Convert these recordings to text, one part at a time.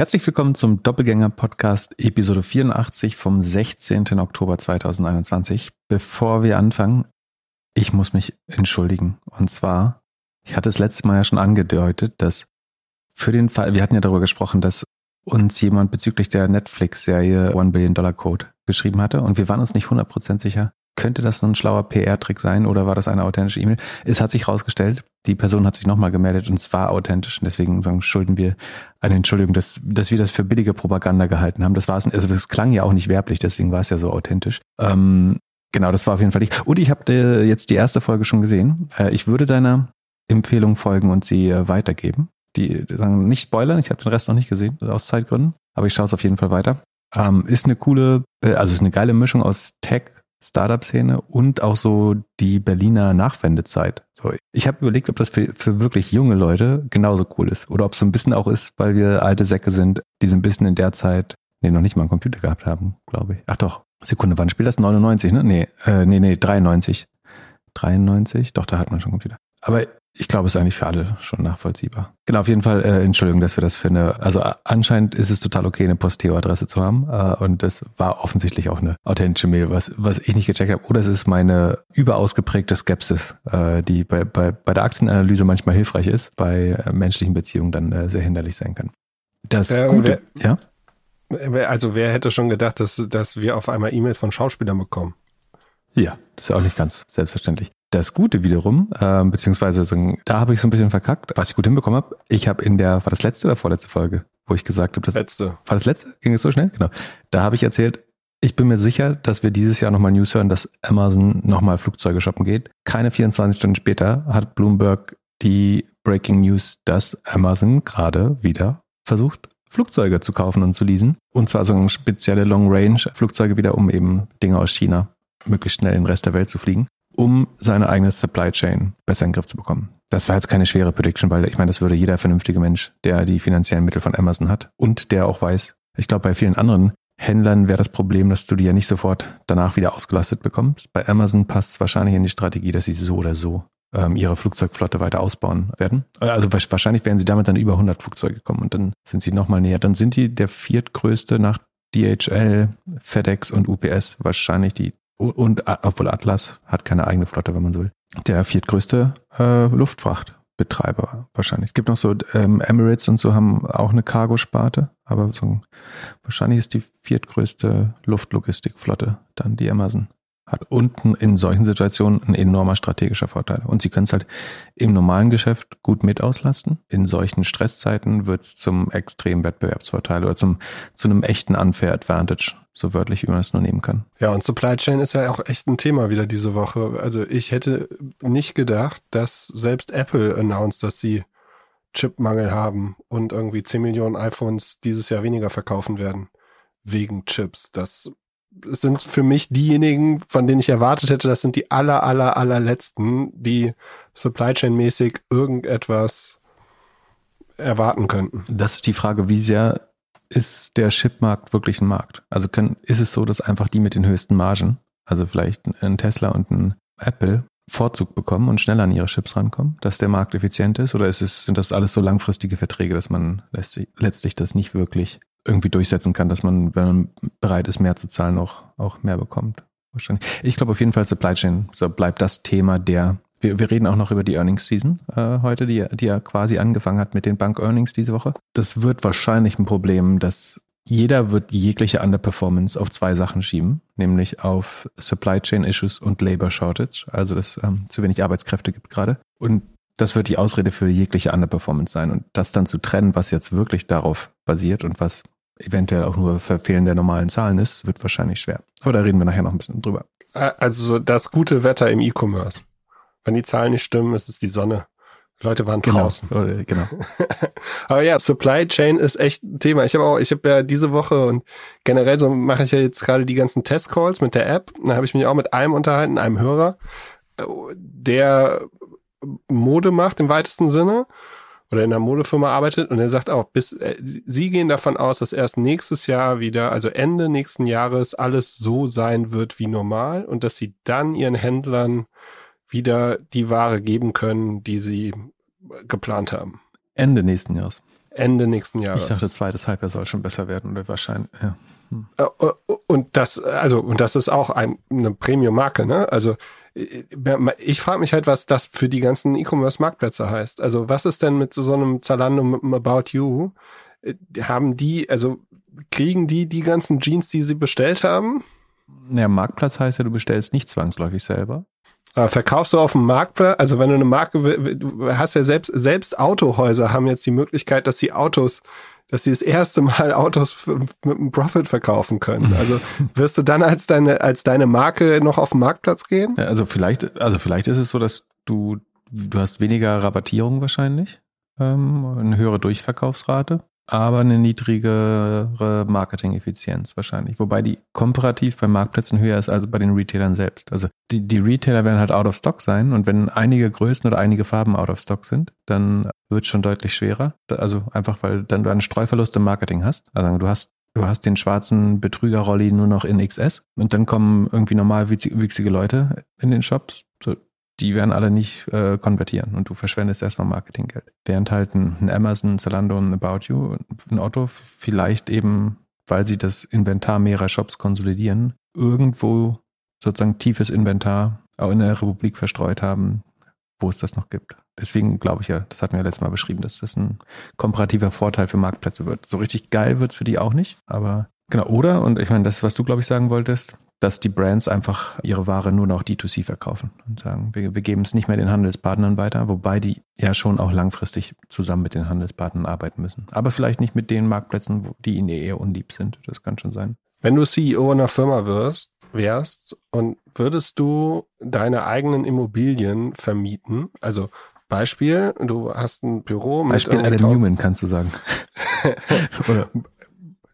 Herzlich willkommen zum Doppelgänger-Podcast Episode 84 vom 16. Oktober 2021. Bevor wir anfangen, ich muss mich entschuldigen. Und zwar, ich hatte es letztes Mal ja schon angedeutet, dass für den Fall, wir hatten ja darüber gesprochen, dass uns jemand bezüglich der Netflix-Serie One Billion Dollar Code geschrieben hatte und wir waren uns nicht 100% sicher, könnte das ein schlauer PR-Trick sein oder war das eine authentische E-Mail? Es hat sich herausgestellt, die Person hat sich nochmal gemeldet und es war authentisch und deswegen sagen, schulden wir eine Entschuldigung, dass, dass wir das für billige Propaganda gehalten haben. Das war es, also es klang ja auch nicht werblich, deswegen war es ja so authentisch. Ähm, genau, das war auf jeden Fall ich. Und ich habe äh, jetzt die erste Folge schon gesehen. Äh, ich würde deiner Empfehlung folgen und sie äh, weitergeben. Die, die sagen nicht spoilern, ich habe den Rest noch nicht gesehen, aus Zeitgründen, aber ich schaue es auf jeden Fall weiter. Ähm, ist eine coole, also ist eine geile Mischung aus Tech, Startup-Szene und auch so die Berliner Nachwendezeit. So, ich habe überlegt, ob das für, für wirklich junge Leute genauso cool ist oder ob es so ein bisschen auch ist, weil wir alte Säcke sind, die so ein bisschen in der Zeit, nee, noch nicht mal einen Computer gehabt haben, glaube ich. Ach doch, Sekunde, wann spielt das? 99, ne? Nee, äh, nee, nee, 93. 93? Doch, da hat man schon Computer. Aber ich glaube, es ist eigentlich für alle schon nachvollziehbar. Genau, auf jeden Fall, äh, Entschuldigung, dass wir das finden. Also anscheinend ist es total okay, eine Posteo-Adresse zu haben. Äh, und das war offensichtlich auch eine authentische Mail, was, was ich nicht gecheckt habe. Oder es ist meine überausgeprägte Skepsis, äh, die bei, bei, bei der Aktienanalyse manchmal hilfreich ist, bei äh, menschlichen Beziehungen dann äh, sehr hinderlich sein kann. Das Ja, Gute, ja? Wer- Also wer hätte schon gedacht, dass, dass wir auf einmal E-Mails von Schauspielern bekommen? Ja, das ist ja auch nicht ganz selbstverständlich. Das Gute wiederum, ähm, beziehungsweise so, da habe ich so ein bisschen verkackt, was ich gut hinbekommen habe. Ich habe in der, war das letzte oder vorletzte Folge, wo ich gesagt habe, das Letzte. war das letzte? Ging es so schnell? Genau. Da habe ich erzählt, ich bin mir sicher, dass wir dieses Jahr nochmal News hören, dass Amazon nochmal Flugzeuge shoppen geht. Keine 24 Stunden später hat Bloomberg die Breaking News, dass Amazon gerade wieder versucht, Flugzeuge zu kaufen und zu leasen. Und zwar so spezielle Long-Range-Flugzeuge wieder, um eben Dinge aus China möglichst schnell in den Rest der Welt zu fliegen, um seine eigene Supply Chain besser in den Griff zu bekommen. Das war jetzt keine schwere Prediction, weil ich meine, das würde jeder vernünftige Mensch, der die finanziellen Mittel von Amazon hat und der auch weiß, ich glaube, bei vielen anderen Händlern wäre das Problem, dass du die ja nicht sofort danach wieder ausgelastet bekommst. Bei Amazon passt es wahrscheinlich in die Strategie, dass sie so oder so ähm, ihre Flugzeugflotte weiter ausbauen werden. Also wahrscheinlich werden sie damit dann über 100 Flugzeuge kommen und dann sind sie nochmal näher. Dann sind die der viertgrößte nach DHL, FedEx und UPS wahrscheinlich die und äh, obwohl Atlas hat keine eigene Flotte, wenn man so will. Der viertgrößte äh, Luftfrachtbetreiber wahrscheinlich. Es gibt noch so ähm, Emirates und so haben auch eine Cargo-Sparte, aber so, wahrscheinlich ist die viertgrößte Luftlogistikflotte dann die Amazon hat und ein- in solchen Situationen ein enormer strategischer Vorteil. Und sie können es halt im normalen Geschäft gut mit auslasten. In solchen Stresszeiten wird es zum extremen Wettbewerbsvorteil oder zum zu einem echten Unfair Advantage, so wörtlich wie man es nur nehmen kann. Ja, und Supply Chain ist ja auch echt ein Thema wieder diese Woche. Also ich hätte nicht gedacht, dass selbst Apple announced, dass sie Chipmangel haben und irgendwie 10 Millionen iPhones dieses Jahr weniger verkaufen werden wegen Chips. Das sind für mich diejenigen, von denen ich erwartet hätte, das sind die aller, aller, allerletzten, die Supply Chain mäßig irgendetwas erwarten könnten. Das ist die Frage, wie sehr ist der Chipmarkt wirklich ein Markt? Also können, ist es so, dass einfach die mit den höchsten Margen, also vielleicht ein Tesla und ein Apple, Vorzug bekommen und schneller an ihre Chips rankommen, dass der Markt effizient ist? Oder ist es, sind das alles so langfristige Verträge, dass man letztlich, letztlich das nicht wirklich irgendwie durchsetzen kann, dass man, wenn man bereit ist, mehr zu zahlen, auch, auch mehr bekommt? Wahrscheinlich. Ich glaube auf jeden Fall Supply Chain so bleibt das Thema der wir, wir reden auch noch über die Earnings Season äh, heute, die, die ja quasi angefangen hat mit den Bank Earnings diese Woche. Das wird wahrscheinlich ein Problem, dass jeder wird jegliche Underperformance auf zwei Sachen schieben, nämlich auf Supply Chain Issues und Labor Shortage, also dass ähm, zu wenig Arbeitskräfte gibt gerade. Und das wird die Ausrede für jegliche Underperformance sein. Und das dann zu trennen, was jetzt wirklich darauf basiert und was eventuell auch nur Verfehlen der normalen Zahlen ist, wird wahrscheinlich schwer. Aber da reden wir nachher noch ein bisschen drüber. Also so das gute Wetter im E-Commerce. Wenn die Zahlen nicht stimmen, ist es die Sonne. Leute waren draußen. Oder, genau. Aber ja, Supply Chain ist echt ein Thema. Ich habe auch, ich habe ja diese Woche und generell so mache ich ja jetzt gerade die ganzen Testcalls mit der App. Da habe ich mich auch mit einem unterhalten, einem Hörer, äh, der Mode macht im weitesten Sinne oder in einer Modefirma arbeitet und er sagt auch, bis äh, sie gehen davon aus, dass erst nächstes Jahr wieder, also Ende nächsten Jahres alles so sein wird wie normal und dass sie dann ihren Händlern wieder die Ware geben können, die sie geplant haben. Ende nächsten Jahres. Ende nächsten Jahres. Ich dachte, zweites Halbjahr soll schon besser werden oder wahrscheinlich, ja. Hm. Äh, äh, und das, also, und das ist auch ein, eine Premium-Marke, ne? Also, ich frage mich halt, was das für die ganzen E-Commerce-Marktplätze heißt. Also, was ist denn mit so einem Zalando, About You? Haben die, also, kriegen die die ganzen Jeans, die sie bestellt haben? Naja, Marktplatz heißt ja, du bestellst nicht zwangsläufig selber. Aber verkaufst du auf dem Marktplatz, also wenn du eine Marke, du hast ja selbst, selbst Autohäuser haben jetzt die Möglichkeit, dass sie Autos, dass sie das erste Mal Autos mit einem Profit verkaufen können. Also wirst du dann als deine, als deine Marke noch auf den Marktplatz gehen? Ja, also vielleicht, also vielleicht ist es so, dass du, du hast weniger Rabattierung wahrscheinlich, ähm, eine höhere Durchverkaufsrate aber eine niedrigere Marketing-Effizienz wahrscheinlich. Wobei die komparativ bei Marktplätzen höher ist als bei den Retailern selbst. Also die, die Retailer werden halt out of stock sein und wenn einige Größen oder einige Farben out of stock sind, dann wird es schon deutlich schwerer. Also einfach, weil dann du einen Streuverlust im Marketing hast. Also du hast Du hast den schwarzen Betrüger-Rolli nur noch in XS und dann kommen irgendwie normal wüchsige Leute in den Shops. So, die werden alle nicht äh, konvertieren und du verschwendest erstmal Marketinggeld. Während halt ein, Amazon, ein Zalando, ein About You, ein Otto vielleicht eben, weil sie das Inventar mehrerer Shops konsolidieren, irgendwo sozusagen tiefes Inventar auch in der Republik verstreut haben, wo es das noch gibt. Deswegen glaube ich ja, das hatten wir ja letztes Mal beschrieben, dass das ein komparativer Vorteil für Marktplätze wird. So richtig geil wird es für die auch nicht, aber genau. Oder, und ich meine, das, was du, glaube ich, sagen wolltest, dass die Brands einfach ihre Ware nur noch D2C verkaufen und sagen, wir, wir geben es nicht mehr den Handelspartnern weiter, wobei die ja schon auch langfristig zusammen mit den Handelspartnern arbeiten müssen. Aber vielleicht nicht mit den Marktplätzen, die ihnen eher unlieb sind. Das kann schon sein. Wenn du CEO einer Firma wirst, wärst und würdest du deine eigenen Immobilien vermieten, also Beispiel, du hast ein Büro mit Beispiel Adam Newman kannst du sagen. Oder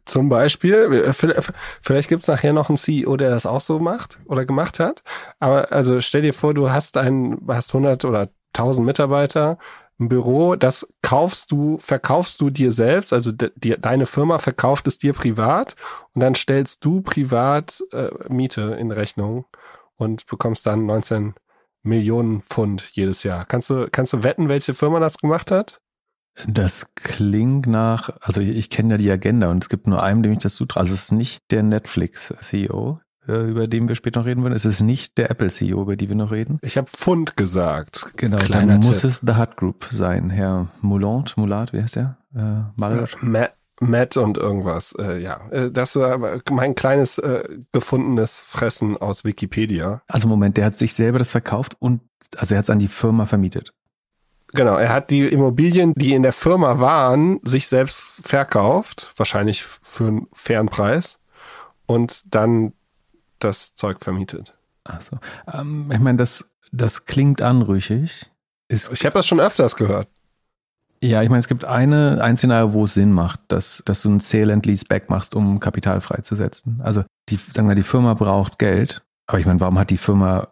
zum Beispiel, äh, vielleicht gibt's nachher noch einen CEO, der das auch so macht oder gemacht hat. Aber also stell dir vor, du hast ein, hast 100 oder 1000 Mitarbeiter, ein Büro, das kaufst du, verkaufst du dir selbst, also de, die, deine Firma verkauft es dir privat und dann stellst du privat äh, Miete in Rechnung und bekommst dann 19 Millionen Pfund jedes Jahr. Kannst du, kannst du wetten, welche Firma das gemacht hat? Das klingt nach, also ich, ich kenne ja die Agenda und es gibt nur einen, dem ich das zutraue. Also es ist nicht der Netflix-CEO, äh, über den wir später noch reden werden. Es ist nicht der Apple-CEO, über die wir noch reden. Ich habe Pfund gesagt. Genau, Kleiner dann muss Tipp. es The Hut Group sein. Herr Moulant, Moulat, wie heißt der? Äh? Matt, Matt und irgendwas, äh, ja. Äh, das war mein kleines äh, gefundenes Fressen aus Wikipedia. Also Moment, der hat sich selber das verkauft und also er hat es an die Firma vermietet. Genau, er hat die Immobilien, die in der Firma waren, sich selbst verkauft, wahrscheinlich für einen fairen Preis und dann das Zeug vermietet. Achso. Ähm, ich meine, das, das klingt anrüchig. Ist, ich habe das schon öfters gehört. Ja, ich meine, es gibt eine, ein Szenario, wo es Sinn macht, dass, dass du ein Sale and Lease Back machst, um Kapital freizusetzen. Also die, sagen wir, die Firma braucht Geld, aber ich meine, warum hat die Firma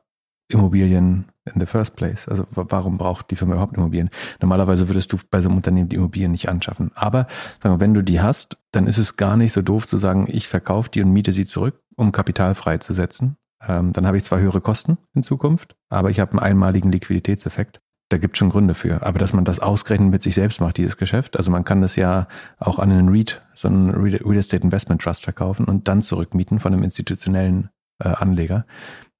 Immobilien in the first place? Also warum braucht die Firma überhaupt Immobilien? Normalerweise würdest du bei so einem Unternehmen die Immobilien nicht anschaffen. Aber wir, wenn du die hast, dann ist es gar nicht so doof zu sagen, ich verkaufe die und miete sie zurück, um Kapital freizusetzen. Ähm, dann habe ich zwar höhere Kosten in Zukunft, aber ich habe einen einmaligen Liquiditätseffekt. Da gibt es schon Gründe für. Aber dass man das ausgerechnet mit sich selbst macht, dieses Geschäft, also man kann das ja auch an einen REIT, so einen Real Estate Investment Trust verkaufen und dann zurückmieten von einem institutionellen äh, Anleger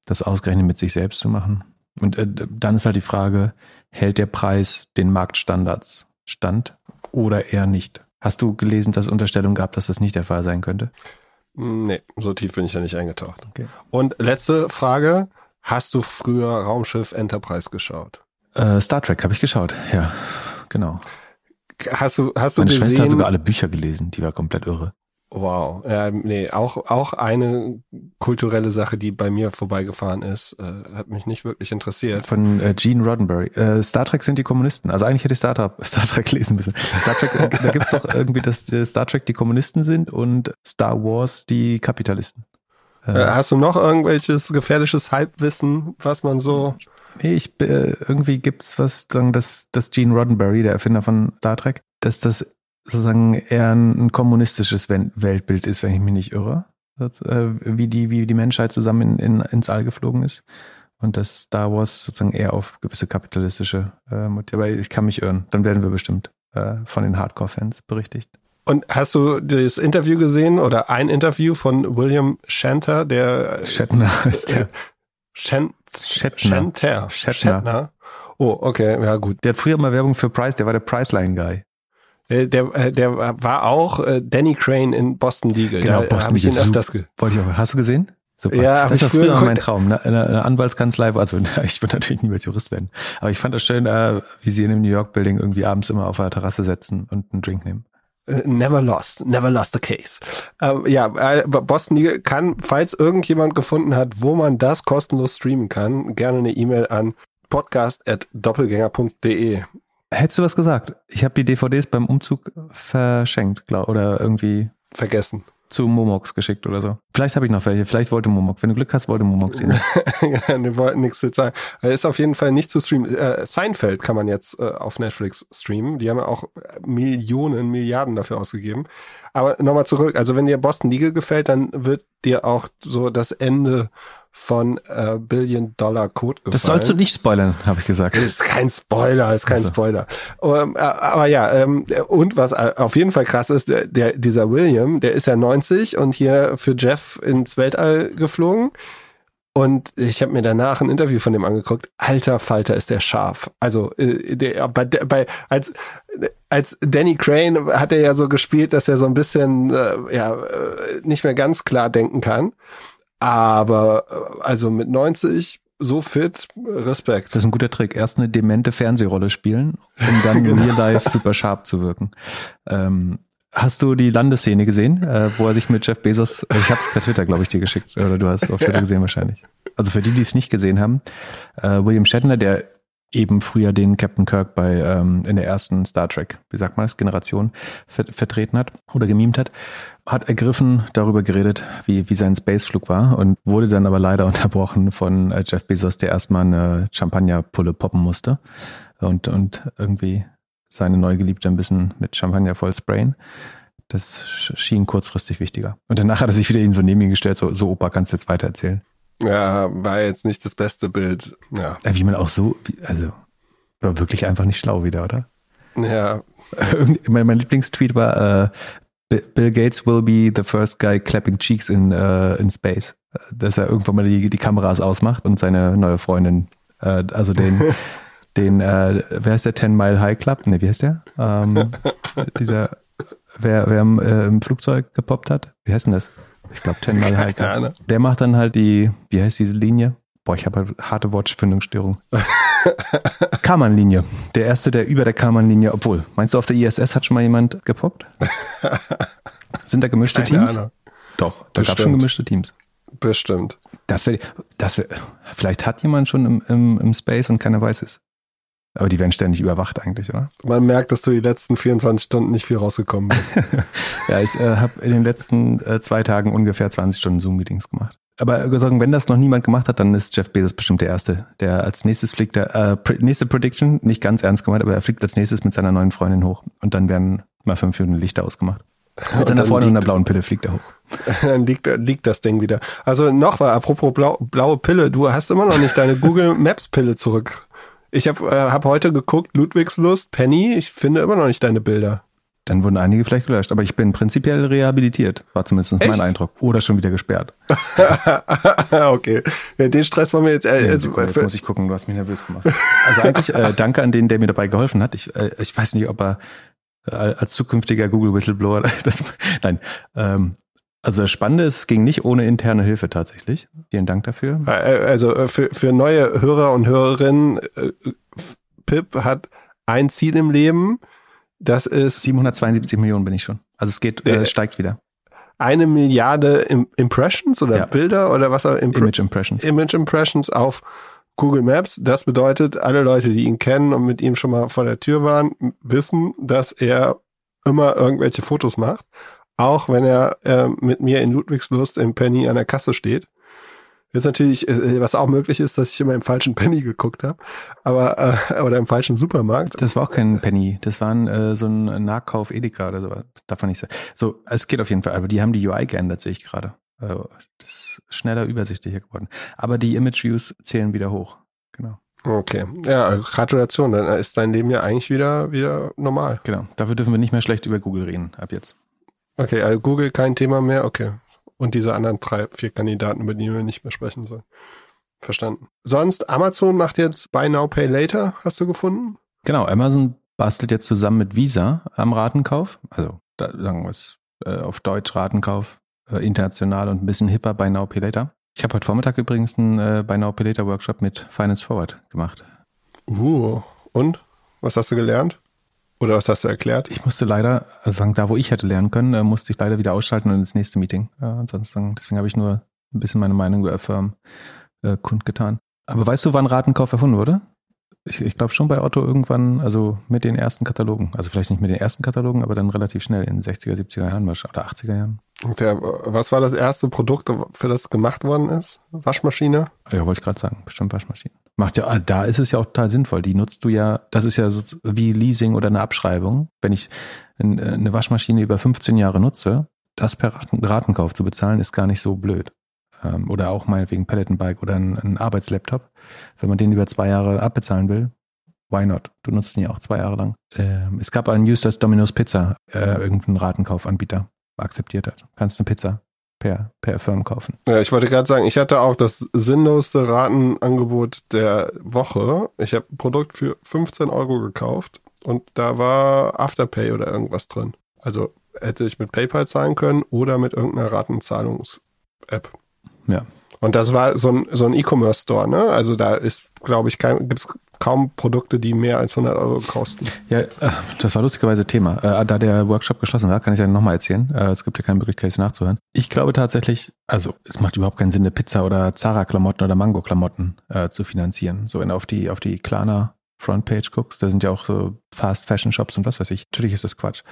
das ausgerechnet mit sich selbst zu machen. Und äh, dann ist halt die Frage, hält der Preis den Marktstandards stand oder eher nicht? Hast du gelesen, dass es Unterstellungen gab, dass das nicht der Fall sein könnte? Nee, so tief bin ich ja nicht eingetaucht. Okay. Und letzte Frage, hast du früher Raumschiff Enterprise geschaut? Äh, Star Trek habe ich geschaut, ja, genau. Hast du, hast du Meine gesehen? Schwester hat sogar alle Bücher gelesen, die war komplett irre. Wow, ja, nee, auch, auch eine kulturelle Sache, die bei mir vorbeigefahren ist, äh, hat mich nicht wirklich interessiert. Von äh, Gene Roddenberry. Äh, Star Trek sind die Kommunisten. Also eigentlich hätte ich Star, Trek, Star Trek lesen müssen. Star Trek, äh, da gibt's doch irgendwie, dass äh, Star Trek die Kommunisten sind und Star Wars die Kapitalisten. Äh, äh hast du noch irgendwelches gefährliches Halbwissen, was man so... Nee, ich, äh, irgendwie gibt's was, sagen, dass, dass Gene Roddenberry, der Erfinder von Star Trek, dass das sozusagen eher ein, kommunistisches Weltbild ist, wenn ich mich nicht irre. Äh, wie die, wie die Menschheit zusammen in, in, ins All geflogen ist. Und dass Star Wars sozusagen eher auf gewisse kapitalistische äh, Motive. Aber ich kann mich irren. Dann werden wir bestimmt äh, von den Hardcore-Fans berichtigt. Und hast du das Interview gesehen oder ein Interview von William Shanter, der Shatner ist der. Shatner. Shanter. Shatner. Oh, okay, ja gut. Der hat früher mal Werbung für Price, der war der Priceline-Guy. Äh, Der, äh, der war auch äh, Danny Crane in Boston Legal. Genau, da Boston habe ich ihn Legal, öfters ge Wollte ich auch. Hast du gesehen? Super. Ja, das war früher früher mein. Traum. Ne? Eine, eine Anwaltskanzlei, also ich würde natürlich niemals Jurist werden. Aber ich fand das schön, äh, wie sie in dem New York Building irgendwie abends immer auf der Terrasse setzen und einen Drink nehmen. Äh, Never lost, never lost a case. Ähm, ja, äh, Boston Legal kann, falls irgendjemand gefunden hat, wo man das kostenlos streamen kann, gerne eine E-Mail an podcast.doppelgänger.de. Hättest du was gesagt? Ich habe die DVDs beim Umzug verschenkt, glaub, oder irgendwie Vergessen. zu Momox geschickt oder so. Vielleicht habe ich noch welche. Vielleicht wollte Momox. Wenn du Glück hast, wollte Momox ihn. Wir wollten nichts zu sagen. Er ist auf jeden Fall nicht zu streamen. Äh, Seinfeld kann man jetzt äh, auf Netflix streamen. Die haben ja auch Millionen, Milliarden dafür ausgegeben. Aber nochmal zurück. Also wenn dir Boston Legal gefällt, dann wird dir auch so das Ende von äh, Billion Dollar Code gefallen. Das sollst du nicht spoilern, habe ich gesagt. Ist kein Spoiler, ist kein Ach so. Spoiler. Ähm, äh, aber ja, ähm, und was äh, auf jeden Fall krass ist, der, der, dieser William, der ist ja 90 und hier für Jeff ins Weltall geflogen. Und ich habe mir danach ein Interview von dem angeguckt. Alter Falter ist der scharf. Also äh, der, bei, bei als als Danny Crane hat er ja so gespielt, dass er so ein bisschen äh, ja nicht mehr ganz klar denken kann. Aber äh, also mit 90 so fit, Respekt. Das ist ein guter Trick. Erst eine demente Fernsehrolle spielen, um dann Genau. real life super sharp zu wirken. Ähm, hast du die Landesszene gesehen, äh, wo er sich mit Jeff Bezos, äh, ich habe es per Twitter, glaube ich, dir geschickt, oder du hast es auf Twitter gesehen wahrscheinlich. Also für die, die es nicht gesehen haben, äh, William Shatner, der eben früher den Captain Kirk bei ähm, in der ersten Star Trek, wie sagt man das, Generation ver vertreten hat oder gemimt hat, hat ergriffen darüber geredet, wie, wie sein Spaceflug war und wurde dann aber leider unterbrochen von äh, Jeff Bezos, der erstmal eine Champagnerpulle poppen musste und, und irgendwie seine Neugeliebte ein bisschen mit Champagner voll sprayen. Das sch- schien kurzfristig wichtiger. Und danach hat er sich wieder ihn so neben ihn gestellt, so, so Opa, kannst du jetzt weiter erzählen. Ja, war jetzt nicht das beste Bild. Ja. Wie man auch so, also war wirklich einfach nicht schlau wieder, oder? Ja, mein, mein Lieblingstweet war, äh, Bi- Bill Gates will be the first guy clapping cheeks in, äh, in space. Dass er irgendwann mal die, die Kameras ausmacht und seine neue Freundin, äh, also den, den, äh, wer heißt der Ten Mile High Club? Ne, wie heißt der? Ähm, dieser, wer, wer im, äh, im Flugzeug gepoppt hat? Wie heißt denn das? Ich glaube Ten Mile High Club. Keine. Der macht dann halt die, wie heißt diese Linie? Boah, ich habe halt harte Wortfindungsstörung. Karman-Linie. Der erste, der über der Karman-Linie, obwohl, meinst du, auf der ISS hat schon mal jemand gepoppt? Sind da gemischte keine Teams? Ahnung. Doch, da gab Bestimmt. schon gemischte Teams. Bestimmt. Das wäre, das wär, vielleicht hat jemand schon im, im, im Space und keiner weiß es. Aber die werden ständig überwacht eigentlich, oder? Man merkt, dass du die letzten 24 Stunden nicht viel rausgekommen bist. Ja, ich äh, habe in den letzten äh, zwei Tagen ungefähr 20 Stunden Zoom-Meetings gemacht. Aber äh, sagen, wenn das noch niemand gemacht hat, dann ist Jeff Bezos bestimmt der Erste, der als nächstes fliegt. Der, äh, nächste Prediction, nicht ganz ernst gemeint, aber er fliegt als nächstes mit seiner neuen Freundin hoch. Und dann werden mal fünf Minuten Lichter ausgemacht. Mit seiner Freundin und einer blauen Pille fliegt er hoch. Dann liegt, liegt das Ding wieder. Also noch mal, apropos blau, blaue Pille, du hast immer noch nicht deine Google Maps Pille zurück. Ich habe äh, hab heute geguckt, Ludwigslust, Penny, ich finde immer noch nicht deine Bilder. Dann wurden einige vielleicht gelöscht. Aber ich bin prinzipiell rehabilitiert, war zumindest Echt? mein Eindruck. Oder schon wieder gesperrt. okay, ja, den Stress wollen wir jetzt. Äh, Ja, also, Sekunde, jetzt muss ich gucken, du hast mich nervös gemacht. Also eigentlich äh, danke an den, der mir dabei geholfen hat. Ich, äh, ich weiß nicht, ob er äh, als zukünftiger Google Whistleblower das. Nein. Ähm, also das Spannende ist, es ging nicht ohne interne Hilfe tatsächlich. Vielen Dank dafür. also äh, für, für neue Hörer und Hörerinnen, äh, Pip hat ein Ziel im Leben, das ist 772 Millionen bin ich schon. Also es geht, äh, Äh, es steigt wieder. eine Milliarde Im Impressions oder Ja. Bilder oder was auch Impre Image Impressions. Image Impressions auf Google Maps. Das bedeutet, alle Leute, die ihn kennen und mit ihm schon mal vor der Tür waren, wissen, dass er immer irgendwelche Fotos macht. Auch wenn er äh, mit mir in Ludwigslust im Penny an der Kasse steht. Jetzt natürlich, äh, was auch möglich ist, dass ich immer im falschen Penny geguckt habe, aber äh, oder im falschen Supermarkt. Das war auch kein Penny. Das war ein, äh, so ein Nahkauf Edeka oder so. Darf man nicht sagen. So, es geht auf jeden Fall. Aber die haben die UI geändert, sehe ich gerade. Also, das ist schneller, übersichtlicher geworden. Aber die Image Views zählen wieder hoch. Genau. Okay. Ja, Gratulation. Dann ist dein Leben ja eigentlich wieder, wieder normal. Genau. Dafür dürfen wir nicht mehr schlecht über Google reden, ab jetzt. Okay, also Google kein Thema mehr, okay. Und diese anderen drei, vier Kandidaten, über die wir nicht mehr sprechen sollen. Verstanden. Sonst, Amazon macht jetzt Buy Now, Pay Later, hast du gefunden? Genau, Amazon bastelt jetzt zusammen mit Visa am Ratenkauf. Also, da sagen wir es äh, auf Deutsch Ratenkauf, äh, international und ein bisschen hipper Buy Now, Pay Later. Ich habe heute Vormittag übrigens einen äh, Buy Now, Pay Later Workshop mit Finance Forward gemacht. Uh, und? Was hast du gelernt? Oder was hast du erklärt? Ich musste leider, also sagen, da wo ich hätte lernen können, äh, musste ich leider wieder ausschalten und ins nächste Meeting. Äh, ansonsten, deswegen habe ich nur ein bisschen meine Meinung über Firmen äh, kundgetan. Aber weißt du, wann Ratenkauf erfunden wurde? Ich, ich glaube schon bei Otto irgendwann, also mit den ersten Katalogen. Also vielleicht nicht mit den ersten Katalogen, aber dann relativ schnell in den 60er, 70er Jahren oder 80er Jahren. Okay, was war das erste Produkt, für das gemacht worden ist? Waschmaschine? Ja, wollte ich gerade sagen, bestimmt Waschmaschine. Macht ja, da ist es ja auch total sinnvoll. Die nutzt du ja, das ist ja wie Leasing oder eine Abschreibung. Wenn ich eine Waschmaschine über 15 Jahre nutze, das per Ratenkauf zu bezahlen, ist gar nicht so blöd. Ähm, oder auch meinetwegen Pelletenbike oder ein, ein Arbeitslaptop. Wenn man den über zwei Jahre abbezahlen will, why not? Du nutzt ihn ja auch zwei Jahre lang. Ähm, es gab einen dass Domino's Pizza äh, irgendeinen Ratenkaufanbieter akzeptiert hat. Kannst eine Pizza per, per Firm kaufen. Ja, ich wollte gerade sagen, ich hatte auch das sinnlosste Ratenangebot der Woche. Ich habe ein Produkt für 15 Euro gekauft und da war Afterpay oder irgendwas drin. Also hätte ich mit PayPal zahlen können oder mit irgendeiner Ratenzahlungs-App. Ja. Und das war so ein, so ein E-Commerce-Store, ne? Also da ist, glaube ich, gibt es kaum Produkte, die mehr als 100 Euro kosten. Ja, äh, das war lustigerweise Thema. Äh, da der Workshop geschlossen war, kann ich ja nochmal erzählen. Äh, es gibt ja keine Möglichkeit, es nachzuhören. Ich glaube tatsächlich, also es macht überhaupt keinen Sinn, eine Pizza oder Zara-Klamotten oder Mango-Klamotten äh, zu finanzieren. So wenn du auf die, auf die Klarna Frontpage guckst, da sind ja auch so Fast Fashion Shops und was weiß ich. Natürlich ist das Quatsch.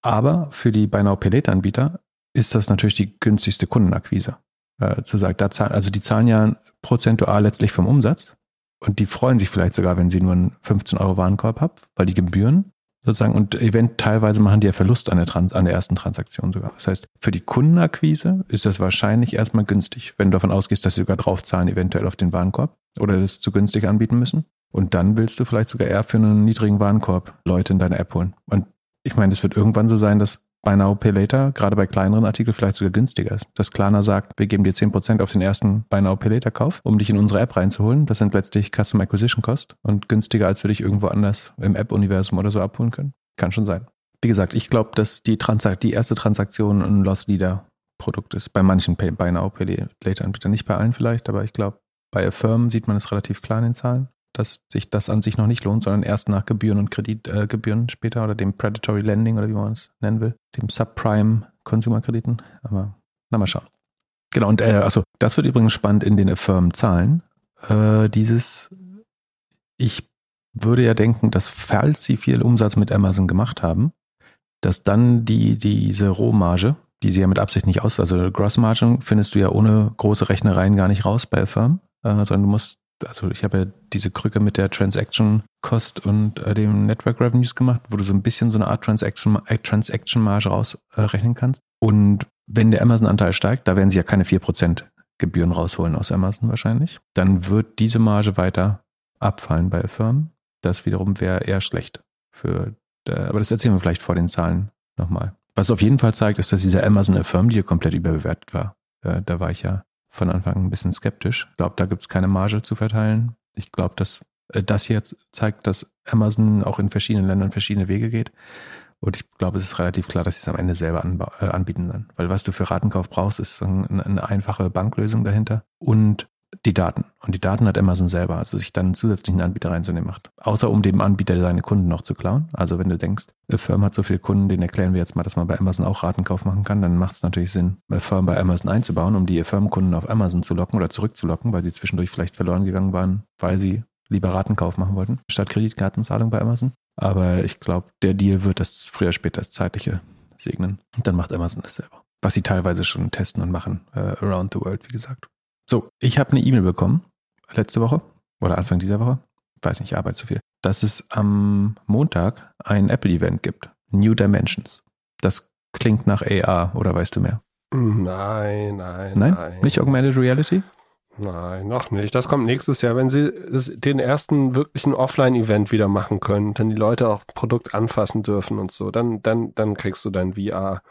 Aber für die Buy Now Pay Later Anbieter ist das natürlich die günstigste Kundenakquise äh, zu sagen. Da zahlen, also die zahlen ja prozentual letztlich vom Umsatz und die freuen sich vielleicht sogar, wenn sie nur einen 15 Euro Warenkorb haben, weil die Gebühren sozusagen und event teilweise machen die ja Verlust an der, Trans an der ersten Transaktion sogar. Das heißt, für die Kundenakquise ist das wahrscheinlich erstmal günstig, wenn du davon ausgehst, dass sie sogar draufzahlen, eventuell auf den Warenkorb oder das zu günstig anbieten müssen. Und dann willst du vielleicht sogar eher für einen niedrigen Warenkorb Leute in deine App holen. Und ich meine, es wird irgendwann so sein, dass Buy Now, Pay Later, gerade bei kleineren Artikeln vielleicht sogar günstiger ist. Dass Klarna sagt, wir geben dir 10% auf den ersten Buy Now, Pay Later Kauf, um dich in unsere App reinzuholen. Das sind letztlich Custom Acquisition Cost und günstiger, als wir dich irgendwo anders im App-Universum oder so abholen können. Kann schon sein. Wie gesagt, ich glaube, dass die, die erste Transaktion ein Loss Leader Produkt ist. Bei manchen Pay, Buy Now, Pay Later Anbietern. Nicht bei allen vielleicht, aber ich glaube, bei Affirm sieht man es relativ klar in den Zahlen dass sich das an sich noch nicht lohnt, sondern erst nach Gebühren und Kreditgebühren äh, später oder dem Predatory Lending oder wie man es nennen will, dem Subprime Consumer-Krediten. Aber na mal schauen. Genau, und äh, achso, das wird übrigens spannend in den Affirm-Zahlen. Äh, dieses, ich würde ja denken, dass falls sie viel Umsatz mit Amazon gemacht haben, dass dann die, diese Rohmarge, die sie ja mit Absicht nicht aus, also Gross Margin findest du ja ohne große Rechnereien gar nicht raus bei Affirm, äh, sondern du musst also ich habe ja diese Krücke mit der Transaction Cost und äh, dem Network Revenues gemacht, wo du so ein bisschen so eine Art Transaction, äh, Transaction Marge rausrechnen äh, kannst. Und wenn der Amazon-Anteil steigt, da werden sie ja keine 4% Gebühren rausholen aus Amazon wahrscheinlich, dann wird diese Marge weiter abfallen bei Firmen. Das wiederum wäre eher schlecht für, äh, aber das erzählen wir vielleicht vor den Zahlen nochmal. Was auf jeden Fall zeigt, ist, dass dieser Amazon Affirm Deal komplett überbewertet war. Äh, da war ich ja von Anfang an ein bisschen skeptisch. Ich glaube, da gibt es keine Marge zu verteilen. Ich glaube, dass äh, das hier zeigt, dass Amazon auch in verschiedenen Ländern verschiedene Wege geht. Und ich glaube, es ist relativ klar, dass sie es am Ende selber äh, anbieten dann. Weil was du für Ratenkauf brauchst, ist eine einfache Banklösung dahinter und die Daten. Und die Daten hat Amazon selber, also sich dann einen zusätzlichen Anbieter reinzunehmen macht. Außer um dem Anbieter seine Kunden noch zu klauen. Also wenn du denkst, eine Firma hat so viele Kunden, den erklären wir jetzt mal, dass man bei Amazon auch Ratenkauf machen kann, dann macht es natürlich Sinn, eine Firma bei Amazon einzubauen, um die Firmenkunden auf Amazon zu locken oder zurückzulocken, weil sie zwischendurch vielleicht verloren gegangen waren, weil sie lieber Ratenkauf machen wollten, statt Kreditkartenzahlung bei Amazon. Aber ich glaube, der Deal wird das früher oder später das zeitliche segnen. Und dann macht Amazon das selber. Was sie teilweise schon testen und machen, uh, around the world, wie gesagt. So, ich habe eine E-Mail bekommen letzte Woche oder Anfang dieser Woche. Weiß nicht, ich arbeite zu viel. Dass es am Montag ein Apple-Event gibt. New Dimensions. Das klingt nach AR oder weißt du mehr? Nein, nein, nein. Nein? Nicht Augmented Reality? Nein, noch nicht. Das kommt nächstes Jahr, wenn sie den ersten wirklichen Offline-Event wieder machen können, dann die Leute auch Produkt anfassen dürfen und so. Dann, dann, dann kriegst du dein VR,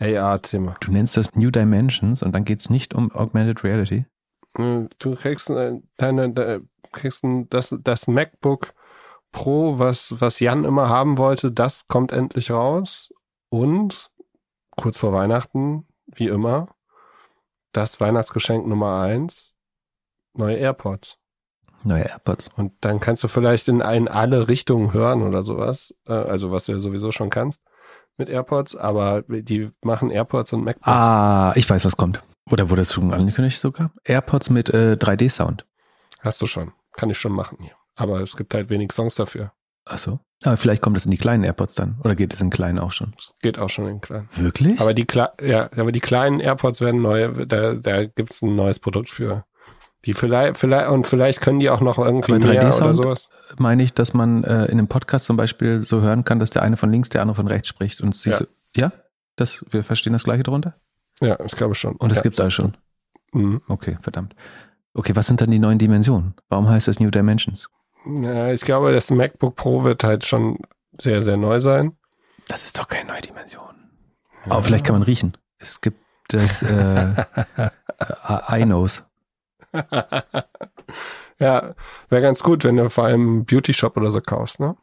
AR-Thema. Du nennst das New Dimensions und dann geht's nicht um Augmented Reality. Hm, du kriegst äh, deine, kriegst das, das MacBook Pro, was, was Jan immer haben wollte, das kommt endlich raus. Und kurz vor Weihnachten, wie immer, das Weihnachtsgeschenk Nummer eins, neue AirPods. Neue AirPods. Und dann kannst du vielleicht in, in alle Richtungen hören oder sowas. Äh, also was du ja sowieso schon kannst mit AirPods, aber die machen AirPods und MacBooks. Ah, ich weiß, was kommt. Oder wurde es schon angekündigt sogar? AirPods mit äh, 3D-Sound. Hast du schon. Kann ich schon machen hier. Aber es gibt halt wenig Songs dafür. Ach so. Aber vielleicht kommt es in die kleinen AirPods dann. Oder geht es in kleinen auch schon? Geht auch schon in kleinen. Wirklich? Aber die, ja, aber die kleinen AirPods werden neu, da, da gibt es ein neues Produkt für. Die vielleicht, vielleicht, und vielleicht können die auch noch irgendwie aber mehr oder sowas. Meine ich, dass man äh, in einem Podcast zum Beispiel so hören kann, dass der eine von links, der andere von rechts spricht und sie Ja. so, ja? Das, wir verstehen das gleiche darunter? Ja, ich glaube schon. Und das ja. gibt's alles schon. Mhm. Okay, verdammt. Okay, was sind dann die neuen Dimensionen? Warum heißt das New Dimensions? Ja, ich glaube, das MacBook Pro wird halt schon sehr, sehr neu sein. Das ist doch keine neue Dimension. Aber vielleicht kann man riechen. Es gibt das äh, I-Nose. ja, wäre ganz gut, wenn du vor allem Beauty Shop oder so kaufst, ne?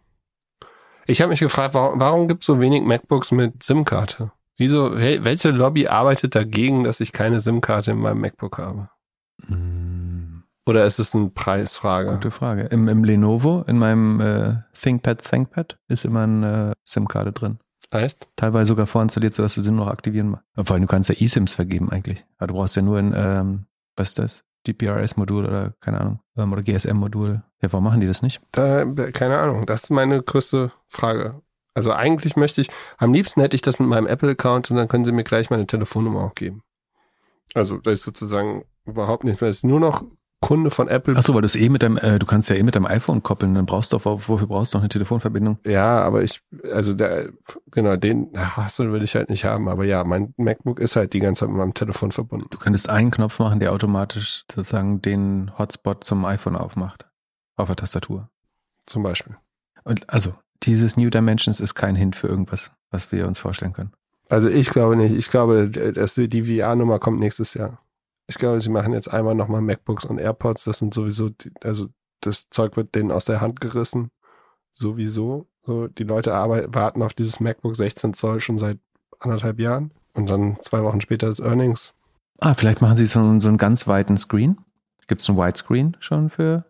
Ich habe mich gefragt, warum, warum gibt es so wenig MacBooks mit SIM-Karte? Wieso, wel- welche Lobby arbeitet dagegen, dass ich keine SIM-Karte in meinem MacBook habe? Hm, Oder ist es eine Preisfrage? gute Frage. Im, Im Lenovo, in meinem äh, ThinkPad ThinkPad, ist immer eine SIM-Karte drin. Heißt? Teilweise sogar vorinstalliert, sodass du sie noch aktivieren musst. Vor allem, du kannst ja eSIMs vergeben eigentlich. Aber du brauchst ja nur ein, ähm, was ist das? GPRS-Modul oder keine Ahnung. Ähm, oder GSM-Modul. Ja, warum machen die das nicht? Da, keine Ahnung. Das ist meine größte Frage. Also eigentlich möchte ich, am liebsten hätte ich das mit meinem Apple-Account und dann können sie mir gleich meine Telefonnummer auch geben. Also da ist sozusagen überhaupt nichts mehr. Es ist nur noch Kunde von Apple. Achso, weil du es eh mit deinem, äh, du kannst ja eh mit deinem iPhone koppeln, dann brauchst du doch, wofür brauchst du noch eine Telefonverbindung? Ja, aber ich, also der, genau, den, so will ich halt nicht haben. Aber ja, mein MacBook ist halt die ganze Zeit mit meinem Telefon verbunden. Du könntest einen Knopf machen, der automatisch sozusagen den Hotspot zum iPhone aufmacht. Auf der Tastatur. Zum Beispiel. Und also, dieses New Dimensions ist kein Hint für irgendwas, was wir uns vorstellen können. Also ich glaube nicht. Ich glaube, dass die VR-Nummer kommt nächstes Jahr. Ich glaube, sie machen jetzt einmal nochmal MacBooks und AirPods. Das sind sowieso, die, also das Zeug wird denen aus der Hand gerissen. Sowieso. So, die Leute arbeiten, warten auf dieses MacBook 16 Zoll schon seit anderthalb Jahren. Und dann zwei Wochen später ist Earnings. Ah, vielleicht machen sie so, einen- so einen ganz weiten Screen. Gibt es einen Widescreen schon für?